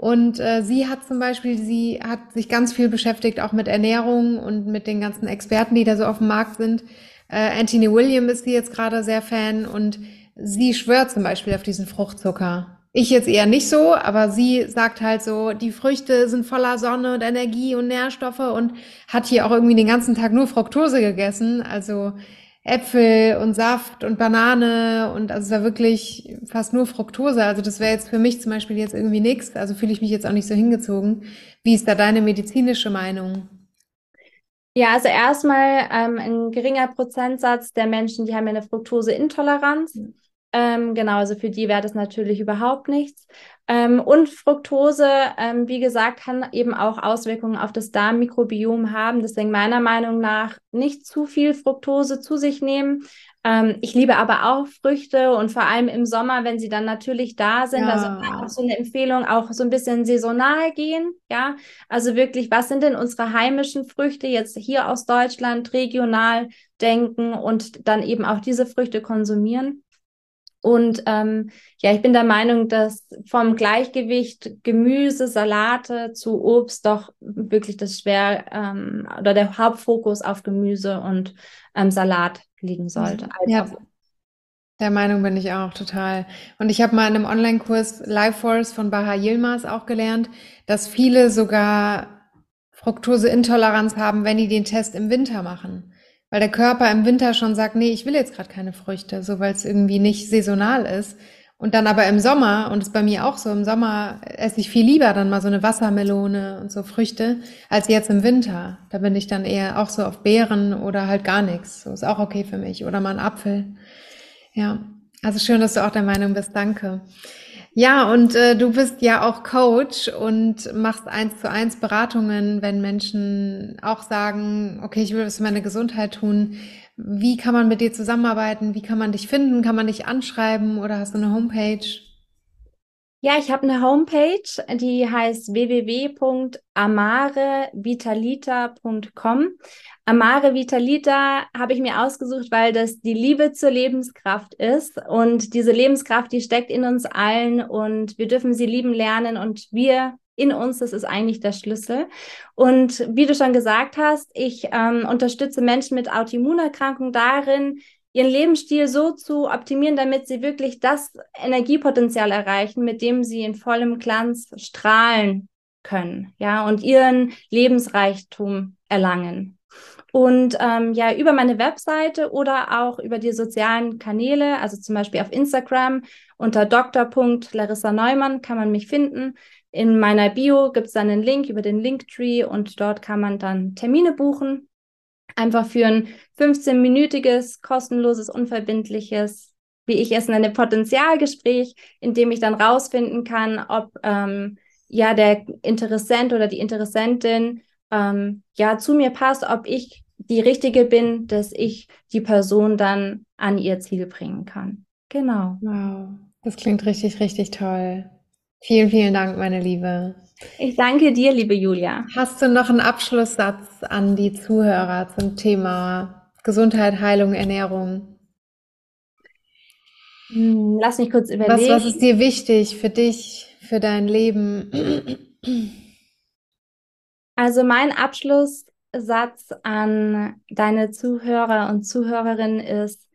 Und äh, sie hat zum Beispiel, sie hat sich ganz viel beschäftigt, auch mit Ernährung und mit den ganzen Experten, die da so auf dem Markt sind. Äh, Anthony William ist sie jetzt gerade sehr Fan und sie schwört zum Beispiel auf diesen Fruchtzucker. Ich jetzt eher nicht so, aber sie sagt halt so, die Früchte sind voller Sonne und Energie und Nährstoffe und hat hier auch irgendwie den ganzen Tag nur Fructose gegessen, also Äpfel und Saft und Banane und also es war wirklich fast nur Fructose. Also das wäre jetzt für mich zum Beispiel jetzt irgendwie nichts. Also fühle ich mich jetzt auch nicht so hingezogen. Wie ist da deine medizinische Meinung? Ja, also erstmal ähm, ein geringer Prozentsatz der Menschen, die haben eine Fructoseintoleranz. Mhm. Ähm, genau, also für die wäre das natürlich überhaupt nichts. Ähm, und Fructose, ähm, wie gesagt, kann eben auch Auswirkungen auf das Darmmikrobiom haben. Deswegen meiner Meinung nach nicht zu viel Fructose zu sich nehmen. Ähm, ich liebe aber auch Früchte und vor allem im Sommer, wenn sie dann natürlich da sind. Also ja. Also auch so eine Empfehlung, auch so ein bisschen saisonal gehen. Ja, also wirklich, was sind denn unsere heimischen Früchte jetzt hier aus Deutschland regional denken und dann eben auch diese Früchte konsumieren? Und ähm, ja, ich bin der Meinung, dass vom Gleichgewicht Gemüse, Salate zu Obst doch wirklich das schwer ähm, oder der Hauptfokus auf Gemüse und ähm, Salat liegen sollte. Ja, der Meinung bin ich auch total. Und ich habe mal in einem Online-Kurs Life Force von Baha Yilmaz auch gelernt, dass viele sogar Fructoseintoleranz haben, wenn die den Test im Winter machen. Weil der Körper im Winter schon sagt, nee, ich will jetzt gerade keine Früchte, so weil es irgendwie nicht saisonal ist. Und dann aber im Sommer, und es ist bei mir auch so, im Sommer esse ich viel lieber dann mal so eine Wassermelone und so Früchte, als jetzt im Winter. Da bin ich dann eher auch so auf Beeren oder halt gar nichts. So ist auch okay für mich. Oder mal ein Apfel. Ja. Also schön, dass du auch der Meinung bist. Danke. Ja, und äh, du bist ja auch Coach und machst eins zu eins Beratungen, wenn Menschen auch sagen, okay, ich will was für meine Gesundheit tun. Wie kann man mit dir zusammenarbeiten? Wie kann man dich finden? Kann man dich anschreiben oder hast du eine Homepage? Ja, ich habe eine Homepage, die heißt www.amarevitalita.com. Amare Vitalita habe ich mir ausgesucht, weil das die Liebe zur Lebenskraft ist. Und diese Lebenskraft, die steckt in uns allen und wir dürfen sie lieben lernen und wir in uns, das ist eigentlich der Schlüssel. Und wie du schon gesagt hast, ich ähm, unterstütze Menschen mit Autoimmunerkrankungen darin, ihren Lebensstil so zu optimieren, damit sie wirklich das Energiepotenzial erreichen, mit dem sie in vollem Glanz strahlen können, ja, und ihren Lebensreichtum erlangen. Und ähm, ja, über meine Webseite oder auch über die sozialen Kanäle, also zum Beispiel auf Instagram unter dr. Neumann kann man mich finden. In meiner Bio gibt es dann einen Link über den Linktree und dort kann man dann Termine buchen. Einfach für ein 15-minütiges, kostenloses, unverbindliches, wie ich es nenne, Potenzialgespräch, in dem ich dann rausfinden kann, ob ähm, ja der Interessent oder die Interessentin ähm, ja zu mir passt, ob ich die richtige bin, dass ich die Person dann an ihr Ziel bringen kann. Genau. Wow, das klingt richtig, richtig toll. Vielen, vielen Dank, meine Liebe. Ich danke dir, liebe Julia. Hast du noch einen Abschlusssatz an die Zuhörer zum Thema Gesundheit, Heilung, Ernährung? Hm, lass mich kurz überlegen. Was, was ist dir wichtig für dich, für dein Leben? Also mein Abschlusssatz an deine Zuhörer und Zuhörerinnen ist,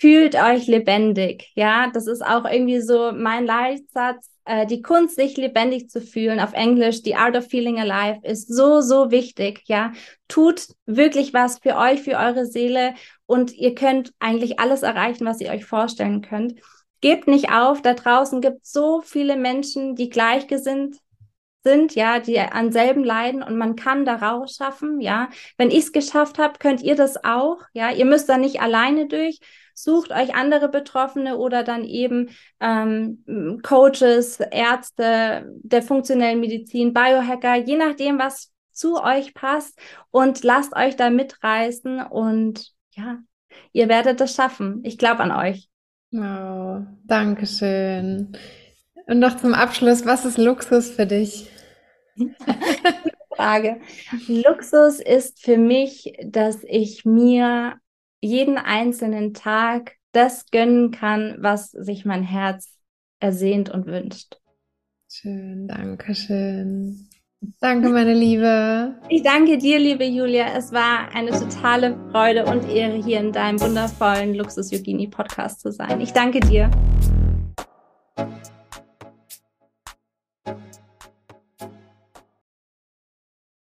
fühlt euch lebendig. Ja, das ist auch irgendwie so mein Leitsatz. Äh, die Kunst, sich lebendig zu fühlen, auf Englisch, The Art of Feeling Alive, ist so, so wichtig. Ja, tut wirklich was für euch, für eure Seele und ihr könnt eigentlich alles erreichen, was ihr euch vorstellen könnt. gebt nicht auf. Da draußen gibt es so viele Menschen, die gleichgesinnt sind, ja, die an selben leiden und man kann da rausschaffen, ja. Wenn ich es geschafft habe, könnt ihr das auch, ja. Ihr müsst da nicht alleine durch. Sucht euch andere Betroffene oder dann eben ähm, Coaches, Ärzte der funktionellen Medizin, Biohacker, je nachdem, was zu euch passt und lasst euch da mitreißen und ja, ihr werdet das schaffen. Ich glaube an euch. Oh, danke schön. Und noch zum Abschluss, was ist Luxus für dich? Frage. Luxus ist für mich, dass ich mir jeden einzelnen Tag das gönnen kann, was sich mein Herz ersehnt und wünscht. Schön, danke schön. Danke, meine Liebe. Ich danke dir, liebe Julia. Es war eine totale Freude und Ehre, hier in deinem wundervollen Luxus Yogini Podcast zu sein. Ich danke dir.